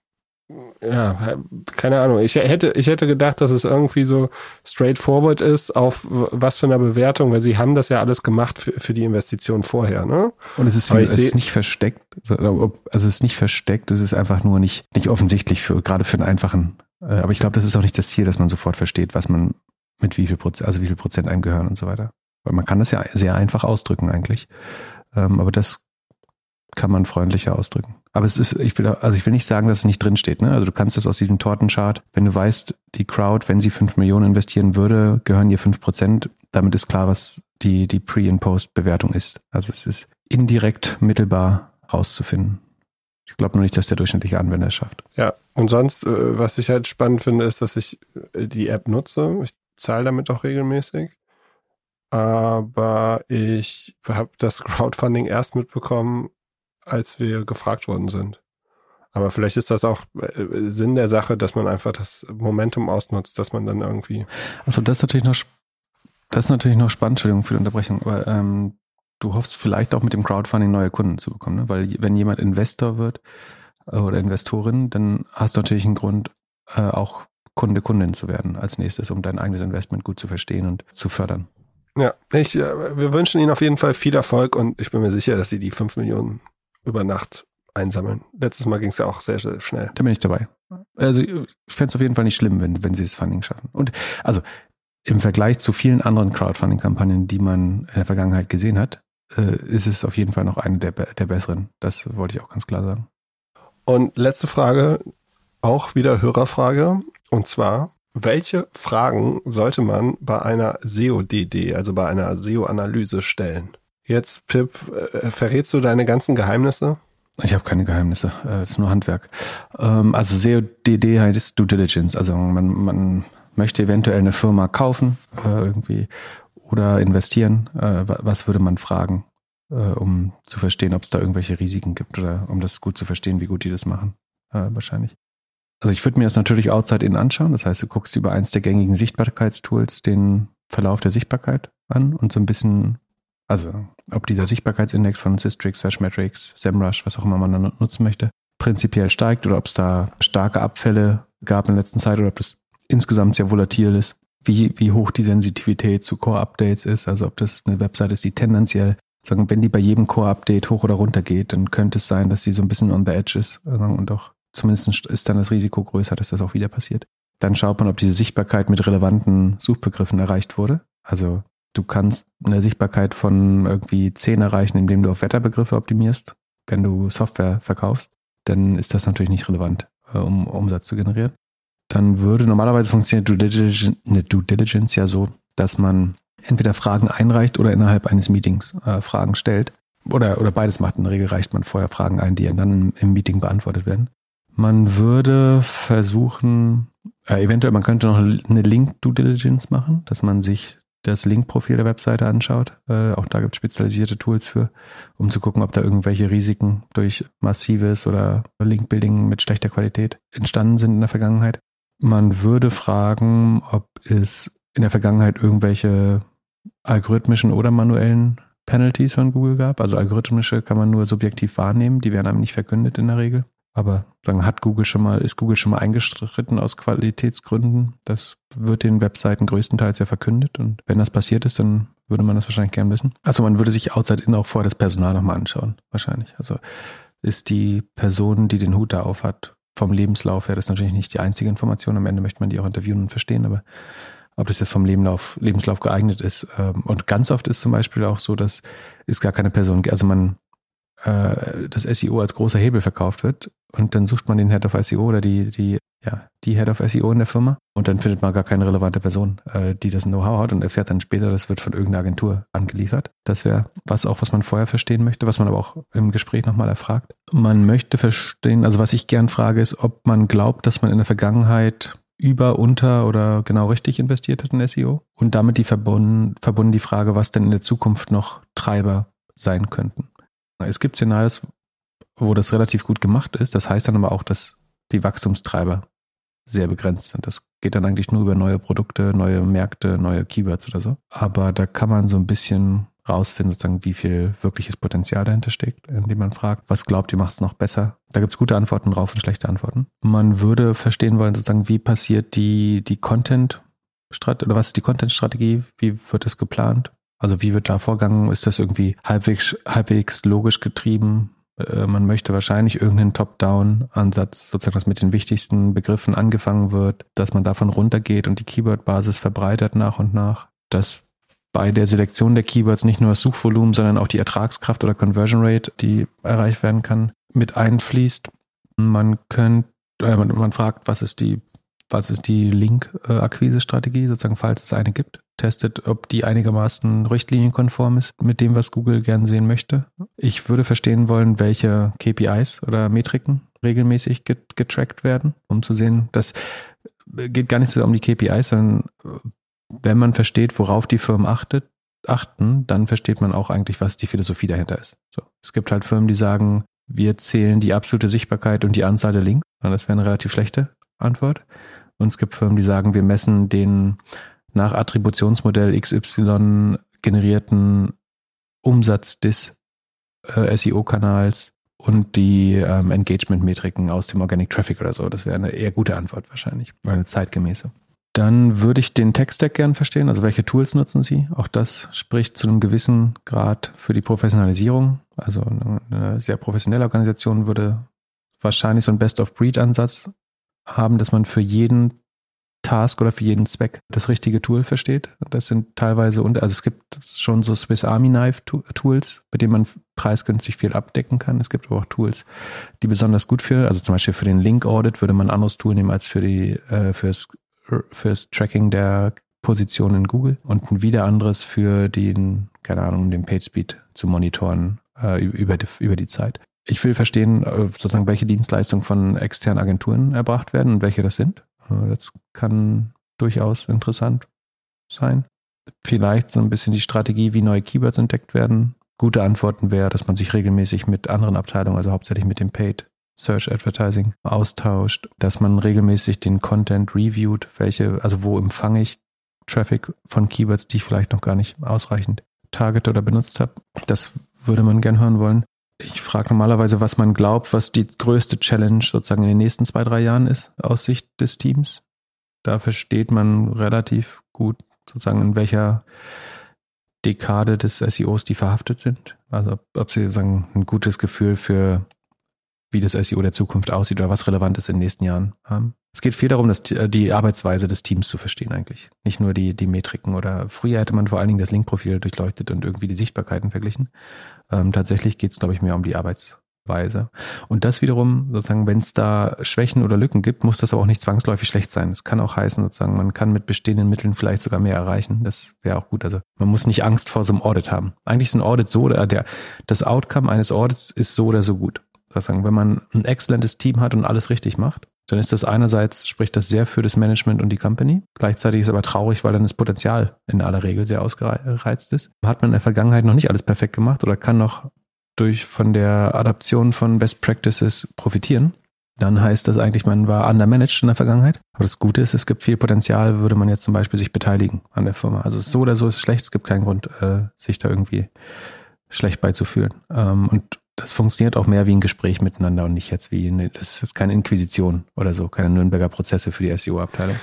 ja, keine Ahnung. Ich hätte, ich hätte gedacht, dass es irgendwie so straightforward ist auf was für eine Bewertung, weil sie haben das ja alles gemacht für, für die Investition vorher, ne? Und es ist, wie, es ist nicht versteckt, also es ist nicht versteckt, es ist einfach nur nicht, nicht offensichtlich für, gerade für einen einfachen, äh, aber ich glaube, das ist auch nicht das Ziel, dass man sofort versteht, was man mit wie viel Prozent, also wie viel Prozent einem gehören und so weiter. Weil man kann das ja sehr einfach ausdrücken eigentlich. Ähm, aber das kann man freundlicher ausdrücken. Aber es ist, ich will, also ich will nicht sagen, dass es nicht drinsteht. Ne? Also du kannst das aus diesem Tortenchart, wenn du weißt, die Crowd, wenn sie fünf Millionen investieren würde, gehören ihr fünf Prozent. Damit ist klar, was die, die Pre- und Post-Bewertung ist. Also es ist indirekt mittelbar rauszufinden. Ich glaube nur nicht, dass der durchschnittliche Anwender es schafft. Ja, und sonst, äh, was ich halt spannend finde, ist, dass ich äh, die App nutze. Ich zahle damit auch regelmäßig aber ich habe das Crowdfunding erst mitbekommen, als wir gefragt worden sind. Aber vielleicht ist das auch äh, Sinn der Sache, dass man einfach das Momentum ausnutzt, dass man dann irgendwie. Also das ist natürlich noch, das ist natürlich noch spannend, Entschuldigung für die Unterbrechung, aber ähm, du hoffst vielleicht auch mit dem Crowdfunding neue Kunden zu bekommen, ne? weil wenn jemand Investor wird äh, oder Investorin, dann hast du natürlich einen Grund, äh, auch Kunde, Kundin zu werden als nächstes, um dein eigenes Investment gut zu verstehen und zu fördern. Ja, ich, äh, wir wünschen Ihnen auf jeden Fall viel Erfolg und ich bin mir sicher, dass Sie die 5 Millionen über Nacht einsammeln. Letztes Mal ging es ja auch sehr, sehr schnell. Da bin ich dabei. Also ich fände es auf jeden Fall nicht schlimm, wenn, wenn Sie das Funding schaffen. Und also im Vergleich zu vielen anderen Crowdfunding-Kampagnen, die man in der Vergangenheit gesehen hat, äh, ist es auf jeden Fall noch eine der, der besseren. Das wollte ich auch ganz klar sagen. Und letzte Frage, auch wieder Hörerfrage. Und zwar, welche Fragen sollte man bei einer SEO-DD, also bei einer SEO-Analyse stellen? Jetzt, Pip, äh, verrätst du deine ganzen Geheimnisse? Ich habe keine Geheimnisse, äh, es ist nur Handwerk. Ähm, also SEO-DD heißt Due Diligence. Also man, man möchte eventuell eine Firma kaufen äh, irgendwie oder investieren. Was würde man fragen, um zu verstehen, ob es da irgendwelche Risiken gibt oder um das gut zu verstehen, wie gut die das machen? Wahrscheinlich. Also ich würde mir das natürlich outside in anschauen. Das heißt, du guckst über eins der gängigen Sichtbarkeitstools den Verlauf der Sichtbarkeit an und so ein bisschen, also ob dieser Sichtbarkeitsindex von Systrix, Sashmetrics, SEMrush, was auch immer man dann nutzen möchte, prinzipiell steigt oder ob es da starke Abfälle gab in der letzten Zeit oder ob das insgesamt sehr volatil ist. Wie, wie hoch die Sensitivität zu Core-Updates ist, also ob das eine Website ist, die tendenziell sagen, wenn die bei jedem Core-Update hoch oder runter geht, dann könnte es sein, dass sie so ein bisschen on the edge ist und auch Zumindest ist dann das Risiko größer, dass das auch wieder passiert. Dann schaut man, ob diese Sichtbarkeit mit relevanten Suchbegriffen erreicht wurde. Also du kannst eine Sichtbarkeit von irgendwie 10 erreichen, indem du auf Wetterbegriffe optimierst. Wenn du Software verkaufst, dann ist das natürlich nicht relevant, äh, um Umsatz zu generieren. Dann würde normalerweise funktioniert Due Diligence, eine Due Diligence ja so, dass man entweder Fragen einreicht oder innerhalb eines Meetings äh, Fragen stellt. Oder, oder beides macht. In der Regel reicht man vorher Fragen ein, die dann im, im Meeting beantwortet werden. Man würde versuchen, äh, eventuell, man könnte noch eine Link-Due Diligence machen, dass man sich das Link-Profil der Webseite anschaut. Äh, auch da gibt es spezialisierte Tools für, um zu gucken, ob da irgendwelche Risiken durch massives oder Link-Building mit schlechter Qualität entstanden sind in der Vergangenheit. Man würde fragen, ob es in der Vergangenheit irgendwelche algorithmischen oder manuellen Penalties von Google gab. Also algorithmische kann man nur subjektiv wahrnehmen, die werden einem nicht verkündet in der Regel. Aber sagen, hat Google schon mal, ist Google schon mal eingeschritten aus Qualitätsgründen? Das wird den Webseiten größtenteils ja verkündet. Und wenn das passiert ist, dann würde man das wahrscheinlich gern wissen. Also man würde sich outside in auch vorher das Personal nochmal anschauen, wahrscheinlich. Also ist die Person, die den Hut da auf hat, vom Lebenslauf her, das ist natürlich nicht die einzige Information. Am Ende möchte man die auch interviewen und verstehen, aber ob das jetzt vom Lebenslauf, Lebenslauf geeignet ist. Ähm, und ganz oft ist zum Beispiel auch so, dass es gar keine Person, also man äh, das SEO als großer Hebel verkauft wird und dann sucht man den Head of SEO oder die, die, ja, die Head of SEO in der Firma und dann findet man gar keine relevante Person, äh, die das Know-how hat und erfährt dann später, das wird von irgendeiner Agentur angeliefert. Das wäre was auch, was man vorher verstehen möchte, was man aber auch im Gespräch nochmal erfragt. Man möchte verstehen, also was ich gern frage, ist, ob man glaubt, dass man in der Vergangenheit über, unter oder genau richtig investiert hat in SEO und damit die verbunden, verbunden die Frage, was denn in der Zukunft noch Treiber sein könnten. Es gibt Szenarios, wo das relativ gut gemacht ist. Das heißt dann aber auch, dass die Wachstumstreiber sehr begrenzt sind. Das geht dann eigentlich nur über neue Produkte, neue Märkte, neue Keywords oder so. Aber da kann man so ein bisschen rausfinden, sozusagen, wie viel wirkliches Potenzial dahinter steckt, indem man fragt, was glaubt ihr macht es noch besser? Da gibt es gute Antworten drauf und schlechte Antworten. Man würde verstehen wollen, sozusagen, wie passiert die, die Content- oder was ist die Content-Strategie? Wie wird das geplant? Also wie wird da vorgegangen? Ist das irgendwie halbwegs, halbwegs logisch getrieben? Äh, man möchte wahrscheinlich irgendeinen Top-Down-Ansatz, sozusagen, dass mit den wichtigsten Begriffen angefangen wird, dass man davon runtergeht und die Keyword-Basis verbreitert nach und nach, dass bei der Selektion der Keywords nicht nur das Suchvolumen, sondern auch die Ertragskraft oder Conversion Rate, die erreicht werden kann, mit einfließt. Man könnte, äh, man, man fragt, was ist die was ist die Link-Akquise-Strategie, sozusagen, falls es eine gibt. Testet, ob die einigermaßen richtlinienkonform ist mit dem, was Google gern sehen möchte. Ich würde verstehen wollen, welche KPIs oder Metriken regelmäßig get getrackt werden, um zu sehen, das geht gar nicht so um die KPIs, sondern wenn man versteht, worauf die Firmen achtet, achten, dann versteht man auch eigentlich, was die Philosophie dahinter ist. So. Es gibt halt Firmen, die sagen, wir zählen die absolute Sichtbarkeit und die Anzahl der Links. Das wäre eine relativ schlechte Antwort. Und es gibt Firmen, die sagen, wir messen den nach Attributionsmodell XY generierten Umsatz des äh, SEO-Kanals und die ähm, Engagement-Metriken aus dem Organic Traffic oder so. Das wäre eine eher gute Antwort wahrscheinlich, eine zeitgemäße. Dann würde ich den Tech-Stack gern verstehen, also welche Tools nutzen Sie? Auch das spricht zu einem gewissen Grad für die Professionalisierung. Also eine sehr professionelle Organisation würde wahrscheinlich so einen Best-of-Breed-Ansatz haben, dass man für jeden Task oder für jeden Zweck das richtige Tool versteht. Das sind teilweise, also es gibt schon so Swiss Army Knife Tools, mit denen man preisgünstig viel abdecken kann. Es gibt aber auch Tools, die besonders gut für, also zum Beispiel für den Link Audit würde man ein anderes Tool nehmen als für die, äh, fürs, fürs Tracking der Position in Google und ein wieder anderes für den, keine Ahnung, den PageSpeed zu monitoren äh, über, die, über die Zeit. Ich will verstehen, äh, sozusagen, welche Dienstleistungen von externen Agenturen erbracht werden und welche das sind. Äh, das kann durchaus interessant sein. Vielleicht so ein bisschen die Strategie, wie neue Keywords entdeckt werden. Gute Antworten wäre, dass man sich regelmäßig mit anderen Abteilungen, also hauptsächlich mit dem Paid Search Advertising austauscht, dass man regelmäßig den Content reviewt, welche, also wo empfange ich Traffic von Keywords, die ich vielleicht noch gar nicht ausreichend target oder benutzt habe. Das würde man gern hören wollen. Ich frage normalerweise, was man glaubt, was die größte Challenge sozusagen in den nächsten zwei, drei Jahren ist aus Sicht des Teams. Da versteht man relativ gut sozusagen, in welcher Dekade des SEOs die verhaftet sind. Also ob, ob sie sozusagen ein gutes Gefühl für wie das SEO der Zukunft aussieht oder was relevant ist in den nächsten Jahren haben. Es geht viel darum, dass die Arbeitsweise des Teams zu verstehen eigentlich. Nicht nur die, die Metriken oder früher hätte man vor allen Dingen das Linkprofil durchleuchtet und irgendwie die Sichtbarkeiten verglichen. Ähm, tatsächlich geht es, glaube ich, mehr um die Arbeitsweise. Und das wiederum, sozusagen, wenn es da Schwächen oder Lücken gibt, muss das aber auch nicht zwangsläufig schlecht sein. Es kann auch heißen, sozusagen, man kann mit bestehenden Mitteln vielleicht sogar mehr erreichen. Das wäre auch gut. Also man muss nicht Angst vor so einem Audit haben. Eigentlich ist ein Audit so, oder der, das Outcome eines Audits ist so oder so gut. Sozusagen, wenn man ein exzellentes Team hat und alles richtig macht, dann ist das einerseits, spricht das sehr für das Management und die Company. Gleichzeitig ist aber traurig, weil dann das Potenzial in aller Regel sehr ausgereizt ist. Hat man in der Vergangenheit noch nicht alles perfekt gemacht oder kann noch durch von der Adaption von Best Practices profitieren, dann heißt das eigentlich, man war undermanaged in der Vergangenheit. Aber das Gute ist, es gibt viel Potenzial, würde man jetzt zum Beispiel sich beteiligen an der Firma. Also so oder so ist es schlecht, es gibt keinen Grund, äh, sich da irgendwie schlecht beizufühlen. Ähm, und das funktioniert auch mehr wie ein Gespräch miteinander und nicht jetzt wie eine, das ist keine Inquisition oder so, keine Nürnberger Prozesse für die SEO-Abteilung.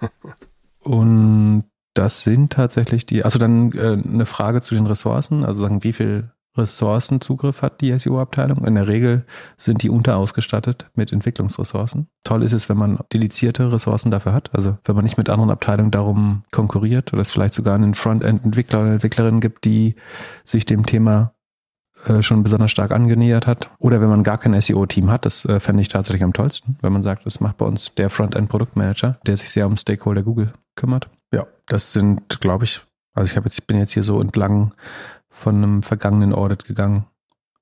und das sind tatsächlich die, also dann äh, eine Frage zu den Ressourcen, also sagen, wie viel Ressourcenzugriff hat die SEO-Abteilung. In der Regel sind die unterausgestattet mit Entwicklungsressourcen. Toll ist es, wenn man dedizierte Ressourcen dafür hat. Also wenn man nicht mit anderen Abteilungen darum konkurriert oder es vielleicht sogar einen Frontend-Entwickler oder Entwicklerin gibt, die sich dem Thema äh, schon besonders stark angenähert hat. Oder wenn man gar kein SEO-Team hat, das äh, fände ich tatsächlich am tollsten, wenn man sagt, das macht bei uns der Frontend-Produktmanager, der sich sehr um Stakeholder Google kümmert. Ja, das sind, glaube ich, also ich habe jetzt, bin jetzt hier so entlang von einem vergangenen Audit gegangen.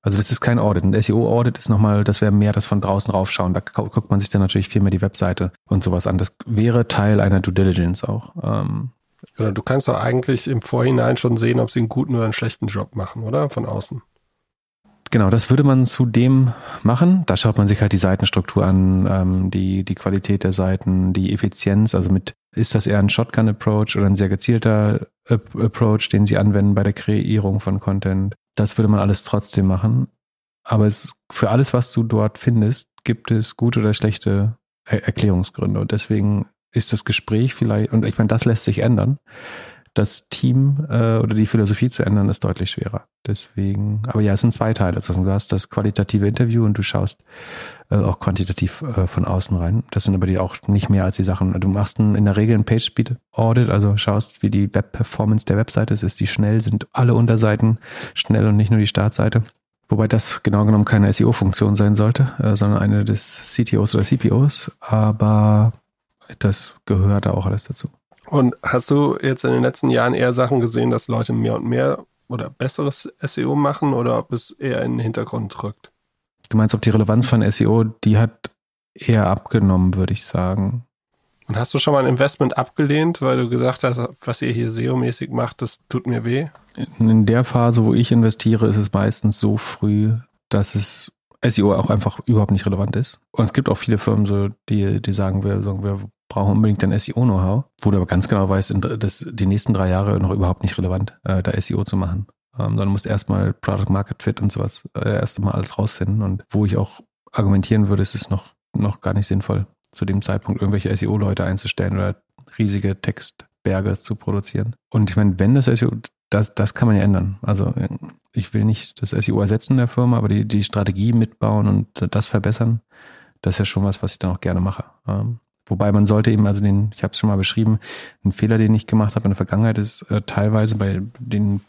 Also das ist kein Audit. Ein SEO-Audit ist nochmal, das wäre mehr das von draußen raufschauen. Da guckt man sich dann natürlich viel mehr die Webseite und sowas an. Das wäre Teil einer Due Diligence auch. Ähm, du kannst doch eigentlich im Vorhinein schon sehen, ob sie einen guten oder einen schlechten Job machen, oder? Von außen. Genau, das würde man zudem machen. Da schaut man sich halt die Seitenstruktur an, ähm, die, die Qualität der Seiten, die Effizienz. Also mit, ist das eher ein Shotgun-Approach oder ein sehr gezielter Approach, den Sie anwenden bei der Kreierung von Content? Das würde man alles trotzdem machen. Aber es, für alles, was du dort findest, gibt es gute oder schlechte er Erklärungsgründe. Und deswegen ist das Gespräch vielleicht, und ich meine, das lässt sich ändern das Team äh, oder die Philosophie zu ändern, ist deutlich schwerer. Deswegen, aber ja, es sind zwei Teile. Also du hast das qualitative Interview und du schaust äh, auch quantitativ äh, von außen rein. Das sind aber die auch nicht mehr als die Sachen. Du machst ein, in der Regel ein Page-Speed-Audit, also schaust, wie die Web-Performance der Webseite ist. Ist die schnell? Sind alle Unterseiten schnell und nicht nur die Startseite? Wobei das genau genommen keine SEO-Funktion sein sollte, äh, sondern eine des CTOs oder CPOs. Aber das gehört da auch alles dazu. Und hast du jetzt in den letzten Jahren eher Sachen gesehen, dass Leute mehr und mehr oder besseres SEO machen oder ob es eher in den Hintergrund rückt? Du meinst, ob die Relevanz von SEO, die hat eher abgenommen, würde ich sagen. Und hast du schon mal ein Investment abgelehnt, weil du gesagt hast, was ihr hier SEO-mäßig macht, das tut mir weh? In der Phase, wo ich investiere, ist es meistens so früh, dass es SEO auch einfach überhaupt nicht relevant ist. Und es gibt auch viele Firmen, so, die, die sagen, wir, sagen, wir brauchen unbedingt ein SEO-Know-how, wo du aber ganz genau weißt, dass die nächsten drei Jahre noch überhaupt nicht relevant, äh, da SEO zu machen. Ähm, dann musst du erstmal Product Market Fit und sowas äh, erst mal alles rausfinden. Und wo ich auch argumentieren würde, ist es noch, noch gar nicht sinnvoll, zu dem Zeitpunkt irgendwelche SEO-Leute einzustellen oder riesige Textberge zu produzieren. Und ich meine, wenn das SEO, das, das kann man ja ändern. Also ich will nicht das SEO ersetzen in der Firma, aber die, die Strategie mitbauen und das verbessern, das ist ja schon was, was ich dann auch gerne mache. Ähm, wobei man sollte eben, also den, ich habe es schon mal beschrieben, ein Fehler, den ich gemacht habe in der Vergangenheit, ist äh, teilweise bei den,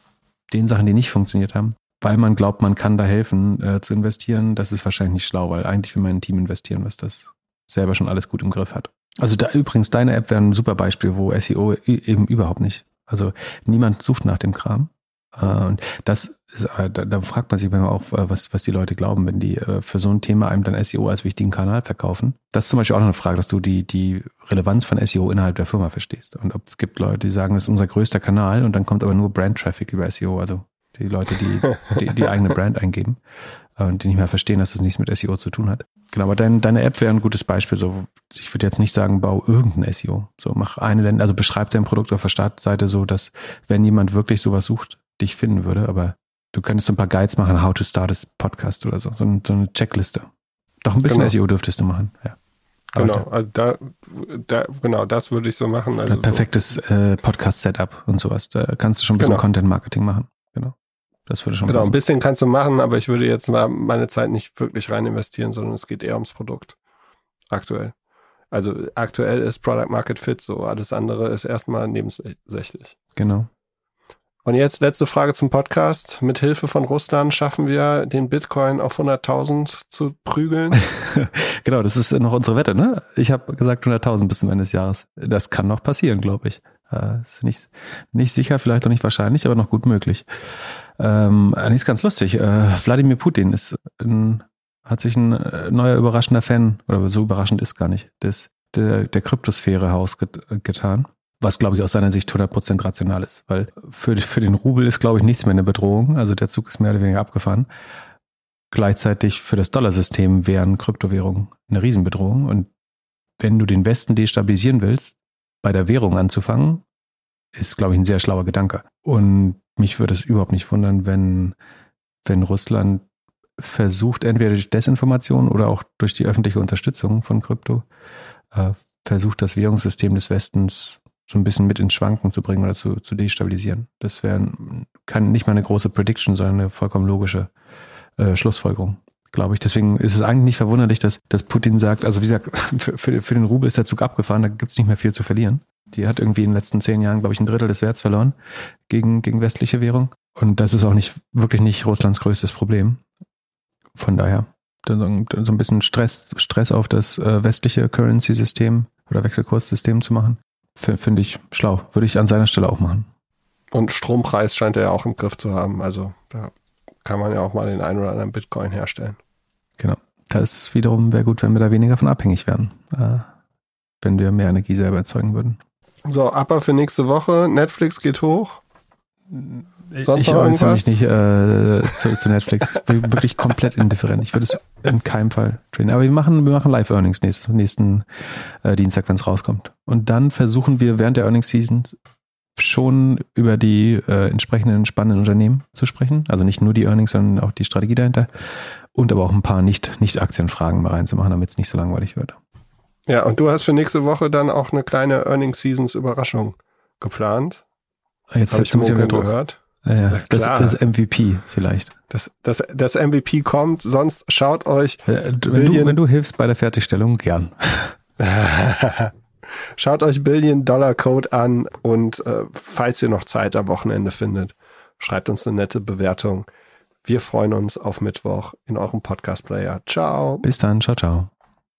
den Sachen, die nicht funktioniert haben, weil man glaubt, man kann da helfen äh, zu investieren, das ist wahrscheinlich nicht schlau, weil eigentlich will man in ein Team investieren, was das selber schon alles gut im Griff hat. Also da übrigens, deine App wäre ein super Beispiel, wo SEO eben überhaupt nicht. Also niemand sucht nach dem Kram. Äh, und das äh, da, da fragt man sich manchmal auch, äh, was, was die Leute glauben, wenn die für so ein Thema einem dann SEO als wichtigen Kanal verkaufen. Das ist zum Beispiel auch noch eine Frage, dass du die, die Relevanz von SEO innerhalb der Firma verstehst. Und ob es gibt Leute, die sagen, das ist unser größter Kanal und dann kommt aber nur Brand-Traffic über SEO, also die Leute, die die, die eigene Brand eingeben und die nicht mehr verstehen, dass das nichts mit SEO zu tun hat. Genau, aber dein, deine App wäre ein gutes Beispiel. So, ich würde jetzt nicht sagen, bau irgendein SEO. So, mach eine, also beschreib dein Produkt auf der Startseite so, dass wenn jemand wirklich sowas sucht, dich finden würde. Aber du könntest ein paar Guides machen, how to start a podcast oder so, so, eine, so eine Checkliste. Doch ein bisschen genau. SEO dürftest du machen, ja. Genau, also da, da, genau, das würde ich so machen. Also perfektes so. äh, Podcast-Setup und sowas. Da kannst du schon ein bisschen genau. Content-Marketing machen. Genau. Das würde schon Genau, passen. ein bisschen kannst du machen, aber ich würde jetzt mal meine Zeit nicht wirklich rein investieren, sondern es geht eher ums Produkt. Aktuell. Also aktuell ist Product Market Fit so, alles andere ist erstmal nebensächlich. Genau. Und jetzt letzte Frage zum Podcast. Mit Hilfe von Russland schaffen wir den Bitcoin auf 100.000 zu prügeln? genau, das ist noch unsere Wette, ne? Ich habe gesagt 100.000 bis zum Ende des Jahres. Das kann noch passieren, glaube ich. Äh, ist nicht, nicht sicher, vielleicht auch nicht wahrscheinlich, aber noch gut möglich. Ähm, eigentlich ist ganz lustig. Äh, Wladimir Putin ist ein, hat sich ein äh, neuer überraschender Fan, oder so überraschend ist gar nicht, des, der, der Kryptosphäre hausgetan. Was, glaube ich, aus seiner Sicht 100% rational ist. Weil für, für den Rubel ist, glaube ich, nichts mehr eine Bedrohung. Also der Zug ist mehr oder weniger abgefahren. Gleichzeitig für das Dollarsystem wären Kryptowährungen eine Riesenbedrohung. Und wenn du den Westen destabilisieren willst, bei der Währung anzufangen, ist, glaube ich, ein sehr schlauer Gedanke. Und mich würde es überhaupt nicht wundern, wenn, wenn Russland versucht, entweder durch Desinformation oder auch durch die öffentliche Unterstützung von Krypto, äh, versucht, das Währungssystem des Westens so ein bisschen mit ins Schwanken zu bringen oder zu, zu destabilisieren. Das wäre kann nicht mal eine große Prediction, sondern eine vollkommen logische äh, Schlussfolgerung, glaube ich. Deswegen ist es eigentlich nicht verwunderlich, dass, dass Putin sagt, also wie gesagt, für, für, für den Rubel ist der Zug abgefahren, da gibt es nicht mehr viel zu verlieren. Die hat irgendwie in den letzten zehn Jahren, glaube ich, ein Drittel des Werts verloren gegen, gegen westliche Währung. Und das ist auch nicht wirklich nicht Russlands größtes Problem. Von daher so ein bisschen Stress, Stress auf das äh, westliche Currency-System oder Wechselkurssystem zu machen, finde ich schlau. Würde ich an seiner Stelle auch machen. Und Strompreis scheint er ja auch im Griff zu haben. Also da kann man ja auch mal den einen oder anderen Bitcoin herstellen. Genau. Das wiederum wäre gut, wenn wir da weniger von abhängig werden, äh, wenn wir mehr Energie selber erzeugen würden. So, Upper für nächste Woche. Netflix geht hoch. Sonst ich äußere mich nicht äh, zu, zu Netflix. wirklich komplett indifferent. Ich würde es in keinem Fall trainen. Aber wir machen, wir machen Live-Earnings nächsten, nächsten äh, Dienstag, wenn es rauskommt. Und dann versuchen wir während der Earnings-Season schon über die äh, entsprechenden spannenden Unternehmen zu sprechen. Also nicht nur die Earnings, sondern auch die Strategie dahinter. Und aber auch ein paar Nicht-Aktienfragen nicht mal reinzumachen, damit es nicht so langweilig wird. Ja, und du hast für nächste Woche dann auch eine kleine Earnings Seasons Überraschung geplant. Jetzt habe ich mich gehört. Ja, ja. Das, das MVP vielleicht. Das, das, das MVP kommt, sonst schaut euch. Äh, wenn, du, wenn du hilfst bei der Fertigstellung, gern. schaut euch Billion Dollar Code an und äh, falls ihr noch Zeit am Wochenende findet, schreibt uns eine nette Bewertung. Wir freuen uns auf Mittwoch in eurem Podcast-Player. Ciao. Bis dann. Ciao, ciao.